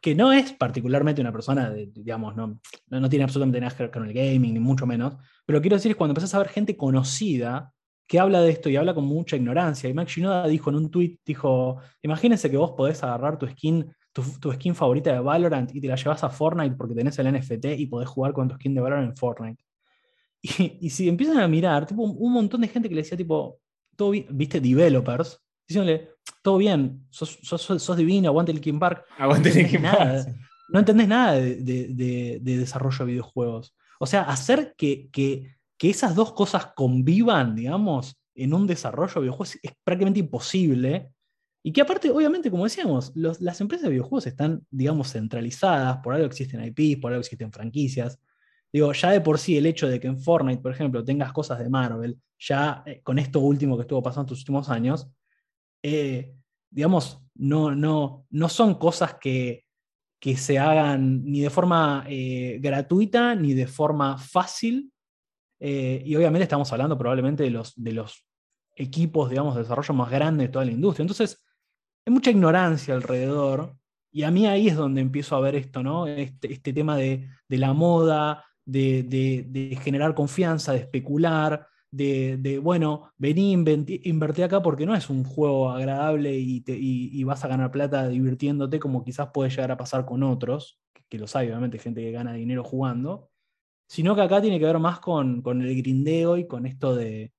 que no es particularmente una persona, digamos, no, no, tiene absolutamente nada que ver con el gaming, ni mucho menos. Pero lo que quiero decir es cuando empezás a ver gente conocida que habla de esto y habla con mucha ignorancia. Y Max Shinoda dijo en un tweet, dijo, imagínense que vos podés agarrar tu skin, tu, skin favorita de Valorant y te la llevas a Fortnite porque tenés el NFT y podés jugar con tu skin de Valorant en Fortnite. Y, si empiezan a mirar, tipo, un montón de gente que le decía, tipo, todo viste, developers, diciéndole, todo bien, sos, sos, divino, aguante el Kim Park. Aguante el Kim Park. No entendés nada de, desarrollo de videojuegos. O sea, hacer que, que, esas dos cosas convivan, digamos, en un desarrollo de videojuegos es prácticamente imposible. Y que aparte, obviamente, como decíamos, las empresas de videojuegos están, digamos, centralizadas, por algo existen IPs, por algo existen franquicias. Digo, ya de por sí el hecho de que en Fortnite, por ejemplo, tengas cosas de Marvel, ya eh, con esto último que estuvo pasando en estos últimos años, eh, digamos, no, no, no son cosas que, se hagan ni de forma eh, gratuita ni de forma fácil. y obviamente estamos hablando probablemente de los, de los equipos, digamos, de desarrollo más grandes de toda la industria. Entonces, hay mucha ignorancia alrededor. Y a mí ahí es donde empiezo a ver esto, ¿no? Este, este tema de, la moda, de, generar confianza, de especular, de, bueno, vení, invertí acá porque no es un juego agradable y, y, vas a ganar plata divirtiéndote como quizás puede llegar a pasar con otros, que, lo sabe, obviamente, gente que gana dinero jugando, sino que acá tiene que ver más con, el grindeo y con esto de,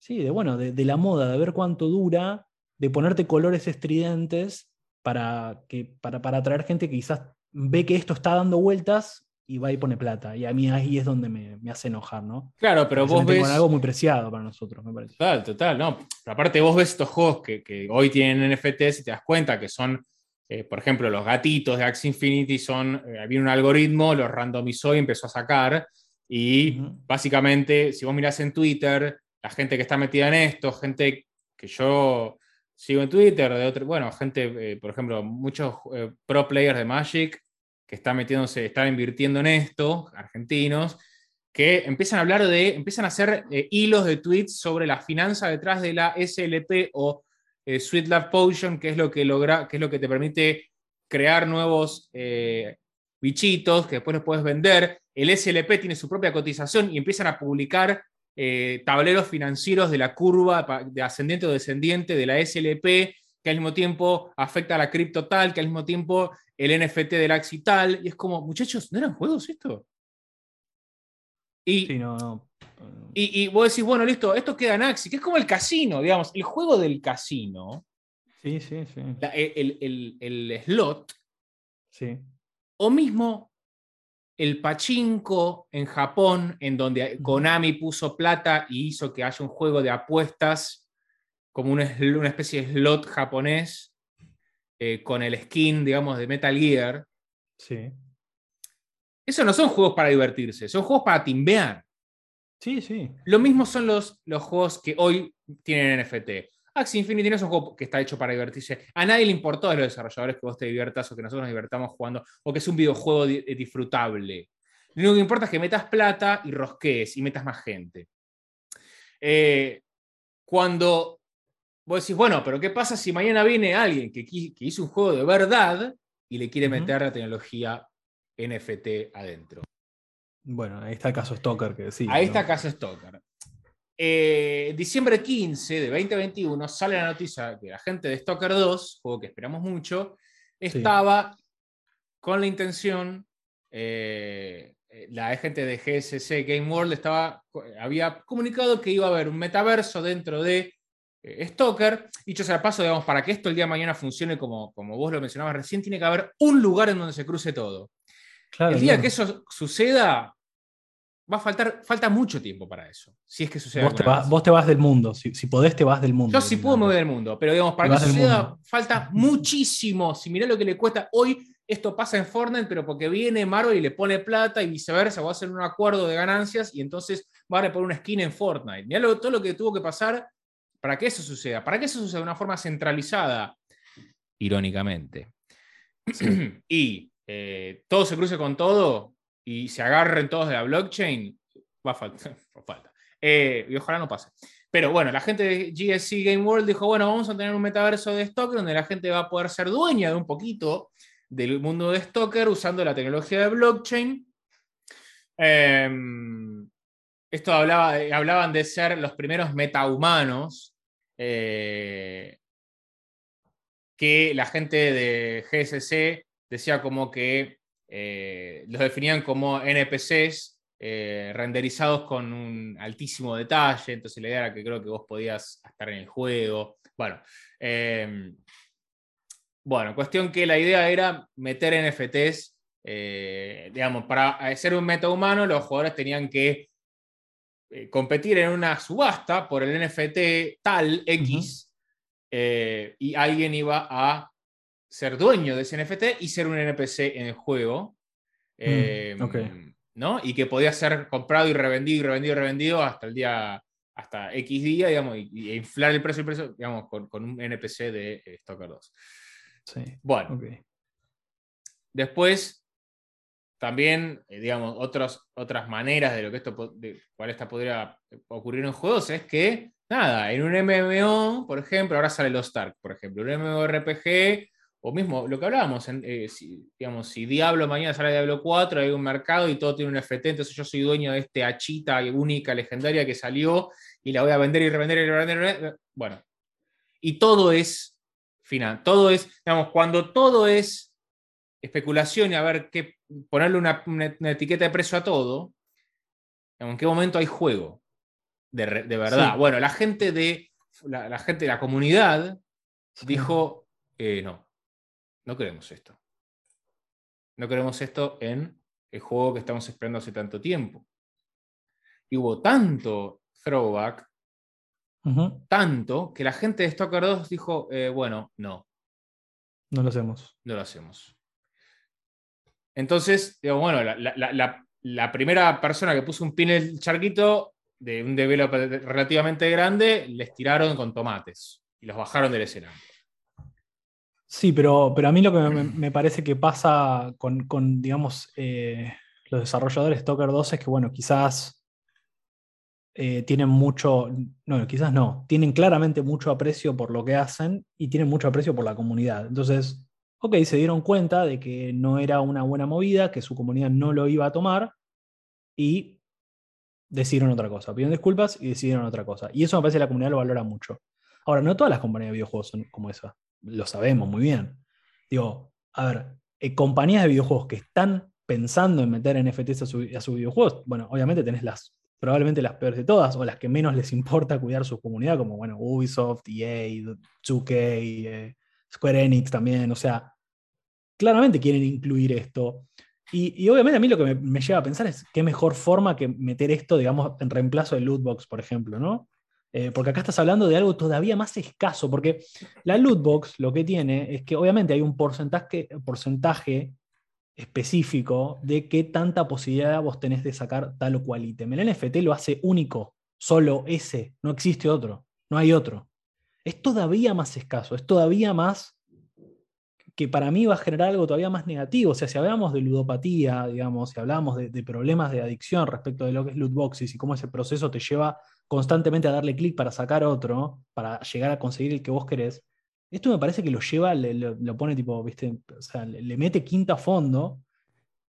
sí, de bueno, de, la moda, de ver cuánto dura, de ponerte colores estridentes para, que, para, para atraer gente que quizás ve que esto está dando vueltas y va y pone plata. Y a mí ahí es donde me, hace enojar, ¿no? Claro, pero vos ves. algo muy preciado para nosotros, me parece. Total, total, no. Pero aparte, vos ves estos juegos que, hoy tienen NFTs y te das cuenta que son, eh, por ejemplo, los gatitos de Axie Infinity son. Eh, había un algoritmo, lo randomizó y empezó a sacar. Y básicamente, si vos mirás en Twitter, la gente que está metida en esto, gente que yo sigo en Twitter, de otro, bueno, gente, eh, por ejemplo, muchos pro players de Magic que están metiéndose, están invirtiendo en esto, argentinos, que empiezan a hablar de, empiezan a hacer eh, hilos de tweets sobre la finanza detrás de la SLP o eh, Sweet Love Potion, que es lo que logra, que es lo que te permite crear nuevos eh, bichitos que después los puedes vender. El SLP tiene su propia cotización y empiezan a publicar tableros financieros de la curva de ascendiente o descendiente de la SLP que al mismo tiempo afecta a la cripto tal, que al mismo tiempo el NFT del Axi tal, y es como, muchachos, ¿no eran juegos esto? Y, sí, no, no. Y, vos decís, bueno, listo, esto queda en Axi, que es como el casino, digamos, el juego del casino. Sí, sí, sí. el, slot. Sí. O mismo el pachinko en Japón, en donde Konami puso plata y hizo que haya un juego de apuestas como una, una especie de slot japonés eh, con el skin, digamos, de Metal Gear. Sí. Eso no son juegos para divertirse, son juegos para timbear. Sí, sí. Lo mismo son los, los juegos que hoy tienen NFT. Axie Infinity no es un juego que está hecho para divertirse. A nadie le importó a los desarrolladores que vos te diviertas o que nosotros nos divertamos jugando o que es un videojuego disfrutable. Lo único que importa es que metas plata y rosquees y metas más gente. Eh, cuando vos decís, bueno, pero ¿qué pasa si mañana viene alguien que, hizo un juego de verdad y le quiere meter la tecnología NFT adentro? Bueno, ahí está el caso Stoker que decía. Ahí está el caso Stoker. Eh, diciembre 15 de 2021 sale la noticia que la gente de Stoker 2, juego que esperamos mucho, estaba con la intención, eh, la gente de GSC Game World estaba, había comunicado que iba a haber un metaverso dentro de eh, Stoker. Dicho sea paso, digamos, para que esto el día de mañana funcione como, como vos lo mencionabas recién, tiene que haber un lugar en donde se cruce todo. el día que eso suceda, va a faltar, falta mucho tiempo para eso. Si es que sucede. Vos, te, vas del mundo. Si, podés, te vas del mundo. Yo sí puedo mover del mundo, pero digamos, para que suceda, falta [laughs] muchísimo. Si mirá lo que le cuesta hoy. Esto pasa en Fortnite, pero porque viene Marvel y le pone plata y viceversa, va a hacer un acuerdo de ganancias y entonces va a poner una skin en Fortnite. Mirá todo lo que tuvo que pasar para que eso suceda, para que eso suceda de una forma centralizada, irónicamente, [clears throat] y eh, todo se cruce con todo y se agarren todos de la blockchain, va a faltar. [laughs] falta. Eh, y ojalá no pase. Pero bueno, la gente de GSC Game World dijo, bueno, vamos a tener un metaverso de Stoker donde la gente va a poder ser dueña de un poquito del mundo de Stoker usando la tecnología de blockchain. Em, esto hablaba, hablaban de ser los primeros metahumanos, eh, que la gente de GSC decía como que eh, los definían como NPCs eh, renderizados con un altísimo detalle, entonces la idea era que creo que vos podías estar en el juego. Bueno, em, bueno cuestión que la idea era meter NFTs, digamos, para ser un metahumano los jugadores tenían que eh, competir en una subasta por el NFT tal X eh, y alguien iba a ser dueño de ese NFT y ser un NPC en el juego. Mm, em, ¿no? Y que podía ser comprado y revendido y revendido y revendido hasta el día, hasta X día, digamos, y, inflar el precio, el precio digamos, con, un NPC de eh, Stalker 2. Sí. Bueno. Después también, eh, digamos, otras maneras de lo que esto, cuál esta podría ocurrir en juegos es que nada, en un MMO, por ejemplo, ahora sale los Stark, por ejemplo, un MMORPG, o mismo lo que hablábamos, eh, si, digamos, si Diablo mañana sale Diablo 4, hay un mercado y todo tiene un FT, entonces yo soy dueño de este hachita única, legendaria que salió y la voy a vender y revender y revender. Bueno, y todo es final, todo es, digamos, cuando todo es especulación y a ver qué, ponerle una, etiqueta de precio a todo, ¿en qué momento hay juego? De, verdad. Bueno, la gente de la, gente de la comunidad dijo, eh, no, no queremos esto. No queremos esto en el juego que estamos esperando hace tanto tiempo. Y hubo tanto throwback, tanto, que la gente de Stalker 2 dijo, eh, bueno, no. No lo hacemos. No lo hacemos. Entonces, bueno, la, primera persona que puso un pin en el charquito de un developer relativamente grande, les tiraron con tomates y los bajaron del escenario. Sí, pero, pero a mí lo que me, parece que pasa con, digamos, eh, los desarrolladores de Stalker 2 es que, bueno, quizás eh, tienen mucho, no, quizás no, tienen claramente mucho aprecio por lo que hacen y tienen mucho aprecio por la comunidad. Entonces, ok, se dieron cuenta de que no era una buena movida, que su comunidad no lo iba a tomar y decidieron otra cosa. Pidieron disculpas y decidieron otra cosa. Y eso me parece que la comunidad lo valora mucho. Ahora, no todas las compañías de videojuegos son como esa. Lo sabemos muy bien. Digo, a ver, eh, compañías de videojuegos que están pensando en meter NFTs a, sus videojuegos, bueno, obviamente tenés las probablemente las peores de todas, o las que menos les [laughs] importa cuidar su comunidad, como bueno, Ubisoft, EA, 2K, eh, Square Enix también, o sea, claramente quieren incluir esto. Y, obviamente a mí lo que me, lleva a pensar es qué mejor forma que meter esto, digamos, en reemplazo de lootbox, por ejemplo, ¿no? Eh, porque acá estás hablando de algo todavía más escaso, porque la lootbox lo que tiene es que obviamente hay un porcentaje, porcentaje específico de qué tanta posibilidad vos tenés de sacar tal o cual ítem. El NFT lo hace único, solo ese, no existe otro, no hay otro. Es todavía más escaso, es todavía más que para mí va a generar algo todavía más negativo. O sea, si hablamos de ludopatía, digamos, si hablamos de, problemas de adicción respecto de lo que es loot boxes y cómo ese proceso te lleva constantemente a darle clic para sacar otro, para llegar a conseguir el que vos querés, esto me parece que lo lleva, lo pone tipo, viste, o sea, le, mete quinta a fondo.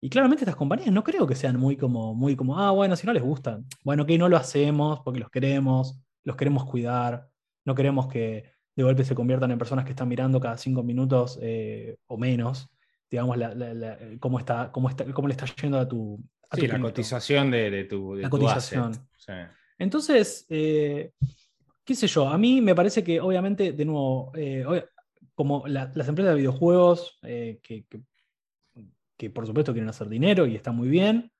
Y claramente estas compañías no creo que sean muy como, muy como, ah, bueno, si no les gusta, bueno, que no lo hacemos porque los queremos, los queremos cuidar, no queremos que de golpe se conviertan en personas que están mirando cada cinco minutos eh, o menos, digamos, cómo, está, cómo, está, cómo le está yendo a tu... sí, la cotización de, tu... la cotización. Entonces, eh, qué sé yo, a mí me parece que obviamente, de nuevo, eh, como las empresas de videojuegos, eh, que, por supuesto quieren hacer dinero y está muy bien,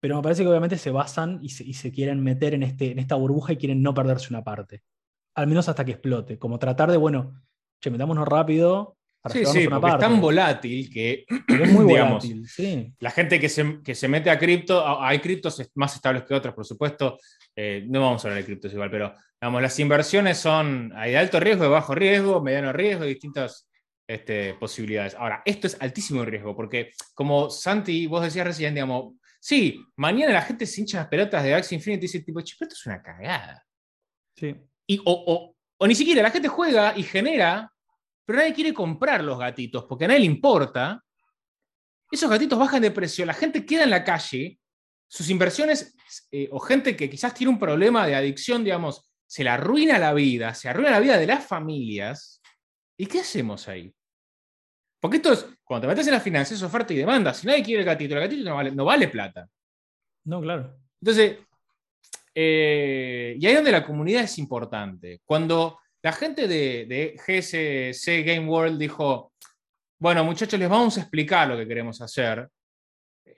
pero me parece que obviamente se basan y se, quieren meter en, este, en esta burbuja y quieren no perderse una parte. Al menos hasta que explote. Como tratar de, bueno, che, metámonos rápido, sí, sí, porque es tan volátil que, es muy [clears throat] digamos, volátil, la gente que se, que se mete a cripto, hay criptos más estables que otros, por supuesto, eh, no vamos a hablar de criptos igual, pero digamos, las inversiones son, hay de alto riesgo, de bajo riesgo, mediano riesgo, distintas este, posibilidades. Ahora, esto es altísimo riesgo, porque como Santi, vos decías recién, digamos, sí, mañana la gente se hincha las pelotas de Axie Infinity y dice, tipo, esto es una cagada. Sí. Y, o, o ni siquiera la gente juega y genera pero nadie quiere comprar los gatitos porque a nadie le importa. Esos gatitos bajan de precio, la gente queda en la calle, sus inversiones, eh, o gente que quizás tiene un problema de adicción, digamos, se le arruina la vida, se arruina la vida de las familias. ¿Y qué hacemos ahí? Porque esto es, cuando te metes en las finanzas, es oferta y demanda. Si nadie quiere el gatito, el gatito no vale, no vale plata. No, claro. Entonces, eh, y ahí donde la comunidad es importante. Cuando la gente de, GSC Game World dijo, bueno muchachos, les vamos a explicar lo que queremos hacer.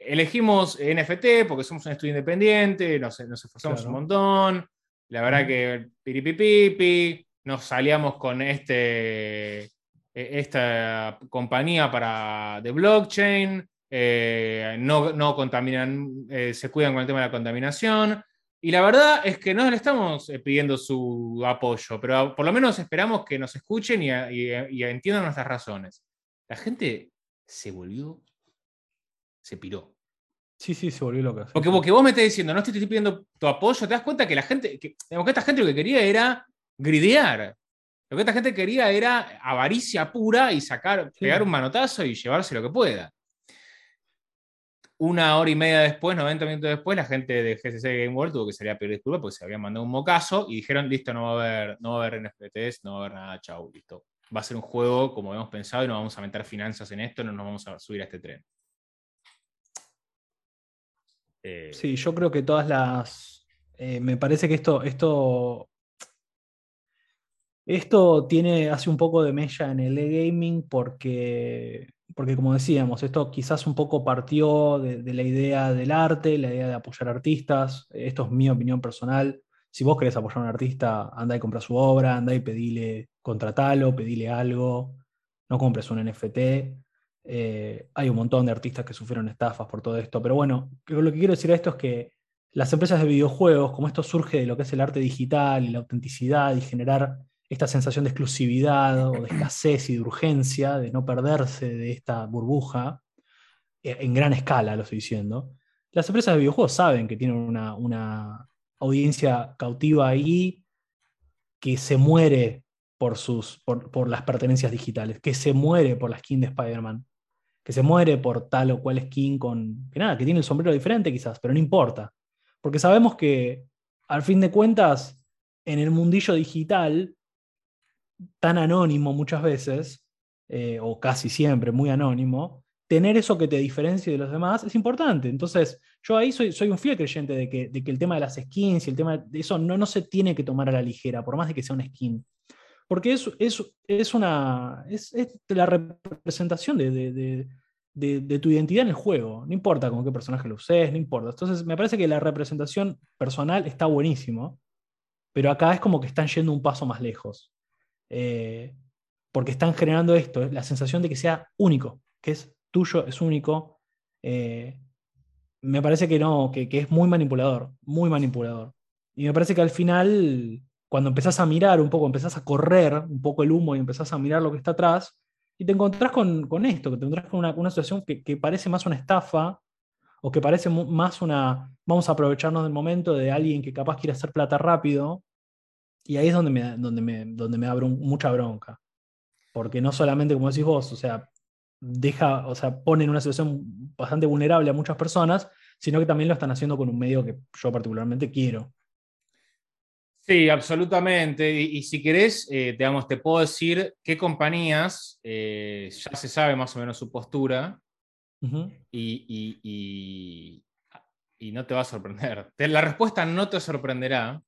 Elegimos NFT porque somos un estudio independiente, nos, esforzamos un montón, la verdad que piripipipi, nos salíamos con este, e, esta compañía para, de blockchain, eh, no, no, contaminan, eh, se cuidan con el tema de la contaminación. Y la verdad es que no le estamos eh, pidiendo su apoyo, pero por lo menos esperamos que nos escuchen y, entiendan nuestras razones. La gente se volvió, se piró. Sí, sí, se volvió loca. Porque, porque vos me estás diciendo, no te estoy pidiendo tu apoyo, te das cuenta que la gente, que, que esta gente lo que quería era gridear. Lo que esta gente quería era avaricia pura y sacar, pegar un manotazo y llevarse lo que pueda. Una hora y media después, 90 minutos después, la gente de GCC Game World tuvo que salir a pedir disculpas porque se habían mandado un mocazo y dijeron, listo, no va a haber, no va a haber NFTs, no va a haber nada, chau, listo. Va a ser un juego como hemos pensado y no vamos a meter finanzas en esto, no nos vamos a subir a este tren. Eh, sí, yo creo que todas las... Eh, me parece que esto, esto esto tiene, hace un poco de mella en el e-gaming porque, porque, como decíamos, esto quizás un poco partió de, la idea del arte, la idea de apoyar artistas. Esto es mi opinión personal. Si vos querés apoyar a un artista, anda y compra su obra, anda y pedile, contratalo, pedile algo, no compres un NFT. Eh, hay un montón de artistas que sufrieron estafas por todo esto, pero bueno, lo que quiero decir a esto es que las empresas de videojuegos, como esto surge de lo que es el arte digital y la autenticidad y generar esta sensación de exclusividad o de escasez y de urgencia, de no perderse de esta burbuja, eh, en gran escala lo estoy diciendo, las empresas de videojuegos saben que tienen una, audiencia cautiva ahí que se muere por, sus, por, las pertenencias digitales, que se muere por la skin de Spider-Man, que se muere por tal o cual skin con, que nada, que tiene el sombrero diferente quizás, pero no importa, porque sabemos que al fin de cuentas, en el mundillo digital, tan anónimo muchas veces, eh, o casi siempre muy anónimo, tener eso que te diferencie de los demás es importante. Entonces, yo ahí soy, soy un fiel creyente de que, de que, el tema de las skins y el tema de eso no, no se tiene que tomar a la ligera, por más de que sea una skin. Porque es, es, es una, es, la representación de, de, tu identidad en el juego. No importa con qué personaje lo uses, no importa. Entonces, me parece que la representación personal está buenísimo, pero acá es como que están yendo un paso más lejos. Eh, porque están generando esto, la sensación de que sea único, que es tuyo, es único. Eh, me parece que no, que, es muy manipulador, muy manipulador. Y me parece que al final, cuando empezás a mirar un poco, empezás a correr un poco el humo y empezás a mirar lo que está atrás, y te encontrás con, esto, que te encontrás con una, situación que, parece más una estafa, o que parece más una, vamos a aprovecharnos del momento de alguien que capaz quiere hacer plata rápido, y ahí es donde me, donde me, donde me abre mucha bronca. Porque no solamente, como decís vos, o sea, deja, o sea, pone en una situación bastante vulnerable a muchas personas, sino que también lo están haciendo con un medio que yo particularmente quiero. Sí, absolutamente. Y, si querés, eh, digamos, te puedo decir qué compañías eh, ya se sabe más o menos su postura y, y, y, no te va a sorprender. La respuesta no te sorprenderá.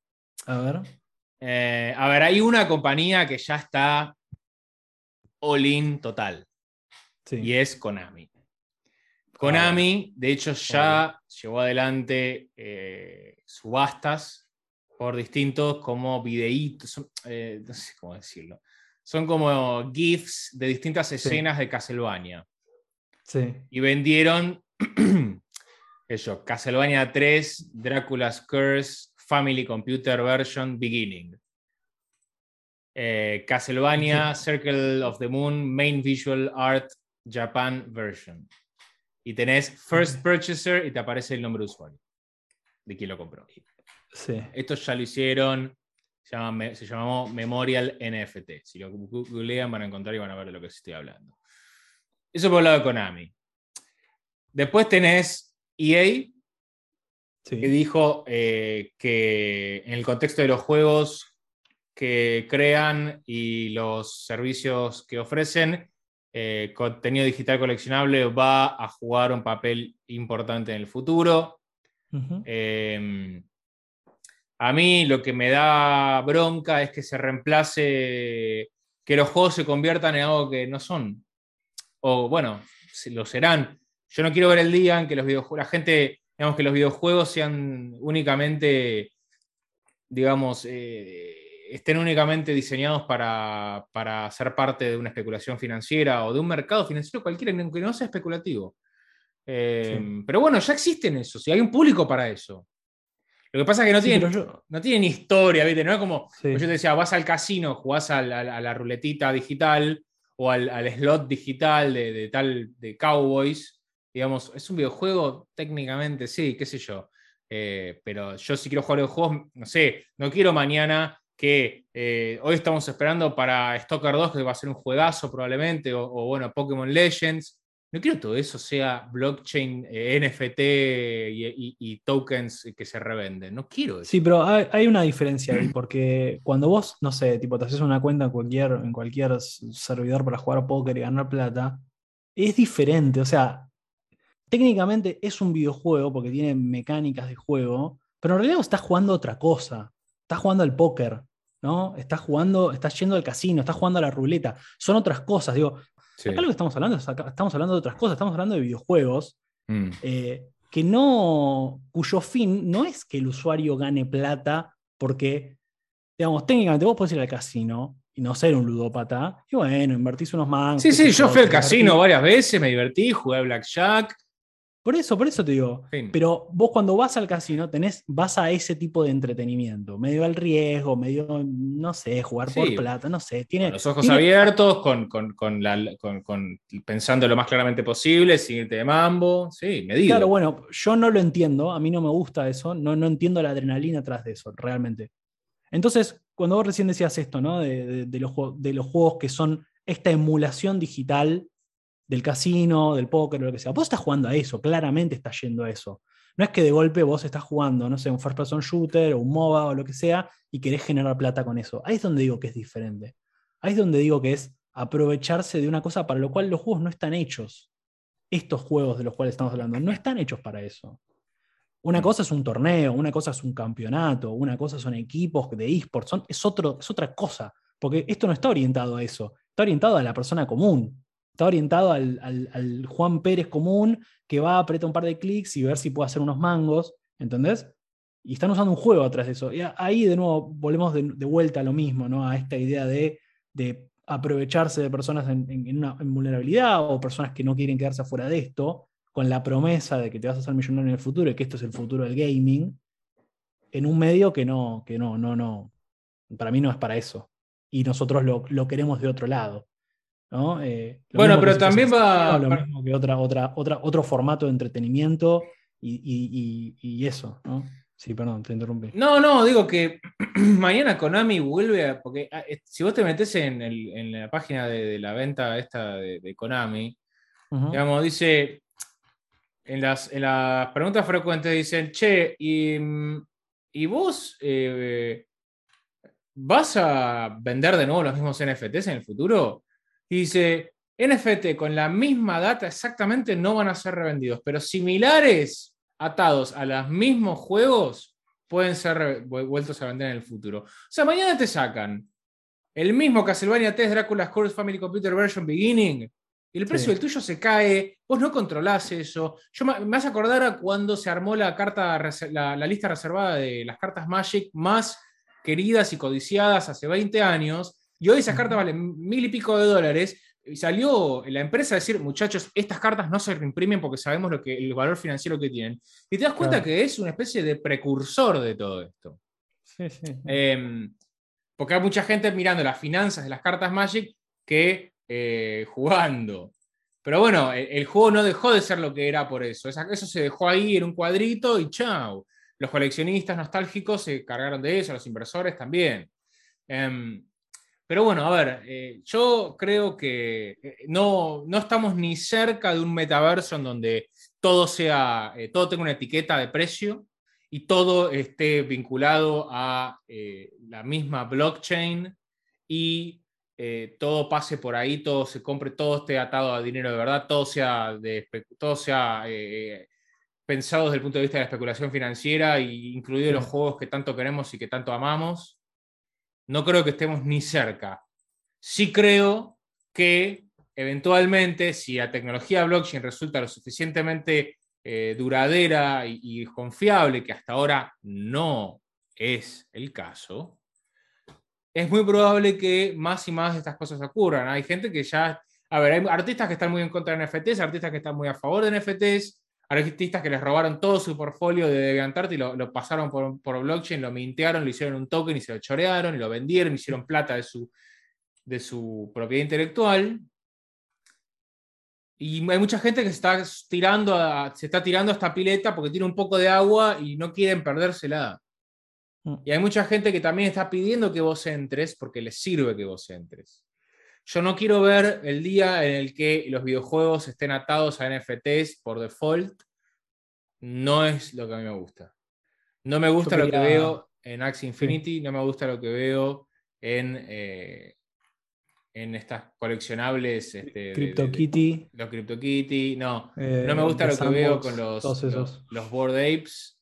A ver. Eh, a ver, hay una compañía que ya está all in total. Y es Konami. Konami, de hecho, ya llevó adelante eh, subastas por distintos como videitos, eh, no sé cómo decirlo. Son como GIFs de distintas escenas de Castlevania. Sí. Y vendieron [clears throat] eso, Castlevania 3, Drácula's Curse, Family Computer Version Beginning. Eh, Castlevania Circle of the Moon Main Visual Art Japan Version. Y tenés First Purchaser y te aparece el nombre de usuario de quien lo compró. Sí. Esto ya lo hicieron, se, llamó Memorial NFT. Si lo googlean van a encontrar y van a ver de lo que estoy hablando. Eso por el lado de Konami. Después tenés EA, que dijo eh, que en el contexto de los juegos que crean y los servicios que ofrecen, eh, contenido digital coleccionable va a jugar un papel importante en el futuro. Em, a mí lo que me da bronca es que se reemplace, que los juegos se conviertan en algo que no son. O bueno, lo serán. Yo no quiero ver el día en que los videojuegos, la gente digamos, que los videojuegos sean únicamente, digamos, eh, estén únicamente diseñados para, ser parte de una especulación financiera o de un mercado financiero cualquiera, que no sea especulativo. Eh, pero bueno, ya existen eso, si hay un público para eso. Lo que pasa es que no, tienen, no tienen historia, ¿viste? No es como, yo te decía, vas al casino, jugás a la, ruletita digital o al, slot digital de, tal de Cowboys digamos, es un videojuego técnicamente, sí, qué sé yo. Eh, pero yo si quiero jugar videojuegos, no sé, no quiero mañana que eh, hoy estamos esperando para Stalker 2, que va a ser un juegazo probablemente, o, bueno, Pokémon Legends. No quiero todo eso sea blockchain, eh, NFT y, tokens que se revenden. No quiero eso. Sí, pero hay, una diferencia porque cuando vos, no sé, tipo, te haces una cuenta en cualquier, en cualquier servidor para jugar póker y ganar plata, es diferente. O sea, técnicamente es un videojuego porque tiene mecánicas de juego, pero en realidad estás jugando otra cosa. Estás jugando al póker, ¿no? Estás jugando, estás yendo al casino, estás jugando a la ruleta. Son otras cosas. Digo, acá lo que estamos hablando estamos hablando de otras cosas, estamos hablando de videojuegos mm. eh, que no, cuyo fin no es que el usuario gane plata porque, digamos, técnicamente vos podés ir al casino y no ser un ludópata, y bueno, invertís unos mangos. Sí, sí, yo fui al casino varias veces, me divertí, jugué Blackjack, por eso, por eso te digo. Pero vos cuando vas al casino tenés, vas a ese tipo de entretenimiento, medio al riesgo, medio, no sé, jugar por plata, no sé. Tiene, los ojos abiertos, con, pensando lo más claramente posible, sin irte de mambo. Sí, medido. Claro, bueno, yo no lo entiendo, a mí no me gusta eso, no, no entiendo la adrenalina atrás de eso, realmente. Entonces, cuando vos recién decías esto, ¿no? De, los, de los juegos que son esta emulación digital del casino, del póker o lo que sea. Vos estás jugando a eso, claramente estás yendo a eso. No es que de golpe vos estás jugando, no sé, un first person shooter o un MOBA o lo que sea y querés generar plata con eso. Ahí es donde digo que es diferente. Ahí es donde digo que es aprovecharse de una cosa para lo cual los juegos no están hechos. Estos juegos de los cuales estamos hablando no están hechos para eso. Una mm. cosa es un torneo, una cosa es un campeonato, una cosa son equipos de esports, es, otro, es otra cosa, porque esto no está orientado a eso, está orientado a la persona común, Está orientado al, Juan Pérez común que va, aprieta un par de clics y ver si puede hacer unos mangos, ¿entendés? Y están usando un juego atrás de eso. Y ahí de nuevo volvemos de, vuelta a lo mismo, ¿no? A esta idea de, aprovecharse de personas en, una vulnerabilidad o personas que no quieren quedarse afuera de esto, con la promesa de que te vas a hacer millonario en el futuro y que esto es el futuro del gaming, en un medio que no, que no, no, no, para mí no es para eso. Y nosotros lo queremos de otro lado. Eh, bueno, pero también va... Lo mismo que otra, otra, otra, otro formato de entretenimiento y, eso, ¿no? Sí, perdón, te interrumpí. No, no, digo que [clears throat] mañana Konami vuelve a. Porque ah, si vos te metes en, la página de, la venta esta de, Konami, digamos, dice. En las, las, preguntas frecuentes dicen, che, ¿y, y vos eh, vas a vender de nuevo los mismos NFTs en el futuro? Y dice, NFT con la misma data exactamente no van a ser revendidos, pero similares atados a los mismos juegos pueden ser vueltos a vender en el futuro. O sea, mañana te sacan el mismo Castlevania 3 Drácula's Curse Family Computer Version Beginning y el precio del tuyo se cae, vos no controlás eso. Yo me, me acordar a cuando se armó la, carta, la, la lista reservada de las cartas Magic más queridas y codiciadas hace 20 años, y hoy esas cartas valen mil y pico de dólares. Y salió la empresa a decir, muchachos, estas cartas no se reimprimen porque sabemos lo que, el valor financiero que tienen. Y te das cuenta que es una especie de precursor de todo esto. Em, porque hay mucha gente mirando las finanzas de las cartas Magic que eh, jugando. Pero bueno, el, juego no dejó de ser lo que era por eso. eso se dejó ahí en un cuadrito y chao. Los coleccionistas nostálgicos se cargaron de eso, los inversores también. Em, pero bueno, a ver, eh, yo creo que eh, no, no, estamos ni cerca de un metaverso en donde todo sea, eh, todo tenga una etiqueta de precio y todo esté vinculado a la misma blockchain y todo pase por ahí, todo se compre, todo esté atado a dinero de verdad, todo sea, de, todo sea pensado desde el punto de vista de la especulación financiera, incluidos los juegos que tanto queremos y que tanto amamos no creo que estemos ni cerca. Sí creo que eventualmente, si la tecnología blockchain resulta lo suficientemente eh, duradera y, confiable, que hasta ahora no es el caso, es muy probable que más y más de estas cosas ocurran. Hay gente que ya, a ver, hay artistas que están muy en contra de NFTs, artistas que están muy a favor de NFTs, artistas que les robaron todo su portfolio de DeviantArt y lo, pasaron por, por, blockchain, lo mintearon, lo hicieron un token y se lo chorearon y lo vendieron, hicieron plata de su, de su propiedad intelectual. Y hay mucha gente que se está tirando a, se está tirando a esta pileta porque tiene un poco de agua y no quieren perdérsela. Mm. Y hay mucha gente que también está pidiendo que vos entres porque les sirve que vos entres. Yo no quiero ver el día en el que los videojuegos estén atados a NFTs por default. No es lo que a mí me gusta. No me gusta lo que veo en Axie Infinity, no me gusta lo que veo en, eh, en estas coleccionables. Este, CryptoKitty. Los CryptoKitty, no. no me eh, gusta lo que veo con los, los, los Board Apes.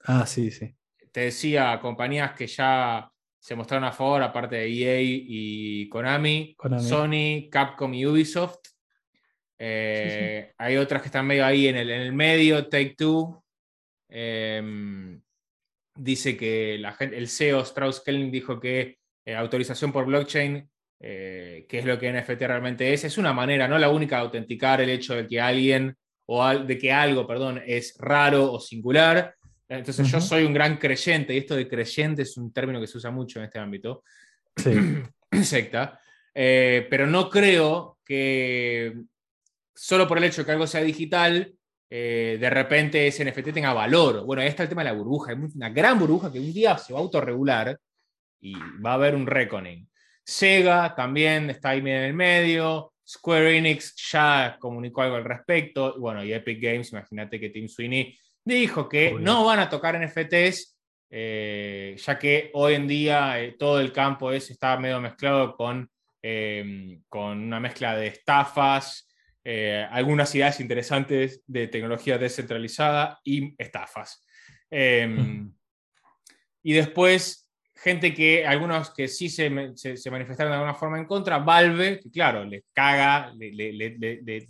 Ah, sí, sí. Te decía, compañías que ya se mostraron a favor, aparte de EA y Konami, Sony, Capcom y Ubisoft. Eh, hay otras que están medio ahí en el, en el medio, Take Two. Em, dice que la gente, el CEO Strauss Kelling dijo que eh, autorización por blockchain, eh, que es lo que NFT realmente es, es una manera, no la única de autenticar el hecho de que alguien o de que algo, perdón, es raro o singular, entonces yo soy un gran creyente, y esto de creyente es un término que se usa mucho en este ámbito, sí. [clears throat] secta, eh, pero no creo que solo por el hecho de que algo sea digital, eh, de repente ese NFT tenga valor. Bueno, ahí está el tema de la burbuja, hay una gran burbuja que un día se va a autorregular y va a haber un reckoning. Sega también está ahí en el medio, Square Enix ya comunicó algo al respecto, bueno, y Epic Games, imagínate que Tim Sweeney dijo que no van a tocar NFTs, eh, ya que hoy en día eh, todo el campo es, está medio mezclado con, eh, con una mezcla de estafas, algunas ideas interesantes de tecnología descentralizada y estafas. Em, [laughs] y después, gente que, algunos que sí se, manifestaron de alguna forma en contra, Valve, que claro, les caga, le, le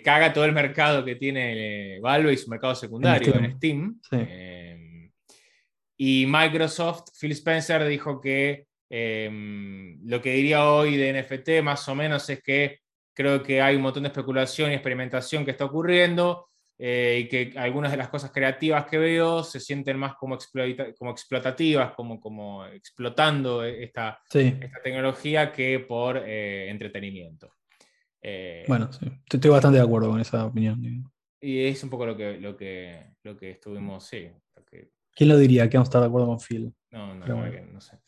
caga todo el mercado que tiene eh, Valve y su mercado secundario en Steam. Eh, y Microsoft, Phil Spencer dijo que em, lo que diría hoy de NFT más o menos es que creo que hay un montón de especulación y experimentación que está ocurriendo eh, y que algunas de las cosas creativas que veo se sienten más como, como explotativas, como, como explotando esta, esta tecnología que por entretenimiento. Eh, bueno, sí. Estoy bastante de acuerdo con esa opinión. Y es un poco lo que, lo que, lo que estuvimos, sí. ¿Quién lo diría que vamos a estar de acuerdo con Phil? No, no, no, sé.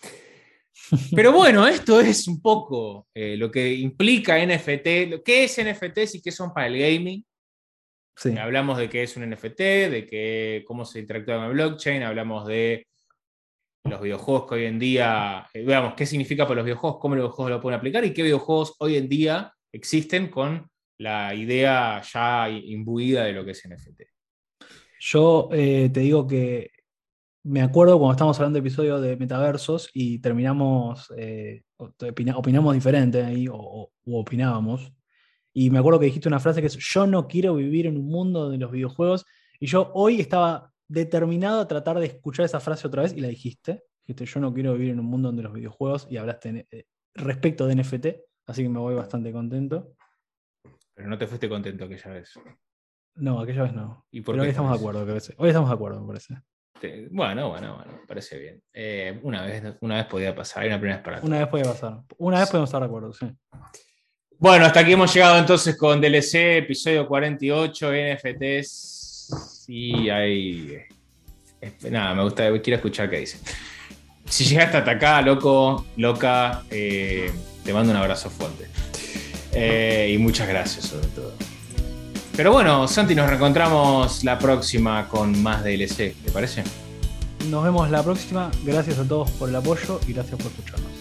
[laughs] Pero bueno, esto es un poco eh, lo que implica NFT. ¿Qué es NFT y qué son para el gaming? Sí. Hablamos de qué es un NFT, de que, cómo se interactúa con el blockchain, hablamos de los videojuegos que hoy en día, eh, veamos qué significa para los videojuegos, cómo los videojuegos lo pueden aplicar y qué videojuegos hoy en día existen con la idea ya imbuida de lo que es NFT. Yo eh, te digo que me acuerdo cuando estábamos hablando del episodio de metaversos y terminamos, eh, opinamos diferente ahí, o, opinábamos. Y me acuerdo que dijiste una frase que es, yo no quiero vivir en un mundo de los videojuegos. Y yo hoy estaba determinado a tratar de escuchar esa frase otra vez y la dijiste. Dijiste, yo no quiero vivir en un mundo donde los videojuegos y hablaste eh, respecto de NFT. Así que me voy bastante contento. Pero no te fuiste contento aquella vez. No, aquella vez no. ¿Y Pero hoy estamos de acuerdo, Hoy estamos de acuerdo, me parece. Bueno, bueno, bueno, parece bien. Eh, una, vez, una vez podía pasar, hay una primera vez para Una vez podía pasar. Una vez podemos estar de acuerdo, sí. Bueno, hasta aquí hemos llegado entonces con DLC, episodio 48, NFTs. Y hay. Nada, me gusta, quiero escuchar qué dice. Si llegaste hasta acá, loco, loca, eh, te mando un abrazo fuerte. Eh, y muchas gracias sobre todo. Pero bueno, Santi, nos reencontramos la próxima con más DLC, ¿te parece? Nos vemos la próxima. Gracias a todos por el apoyo y gracias por escucharnos.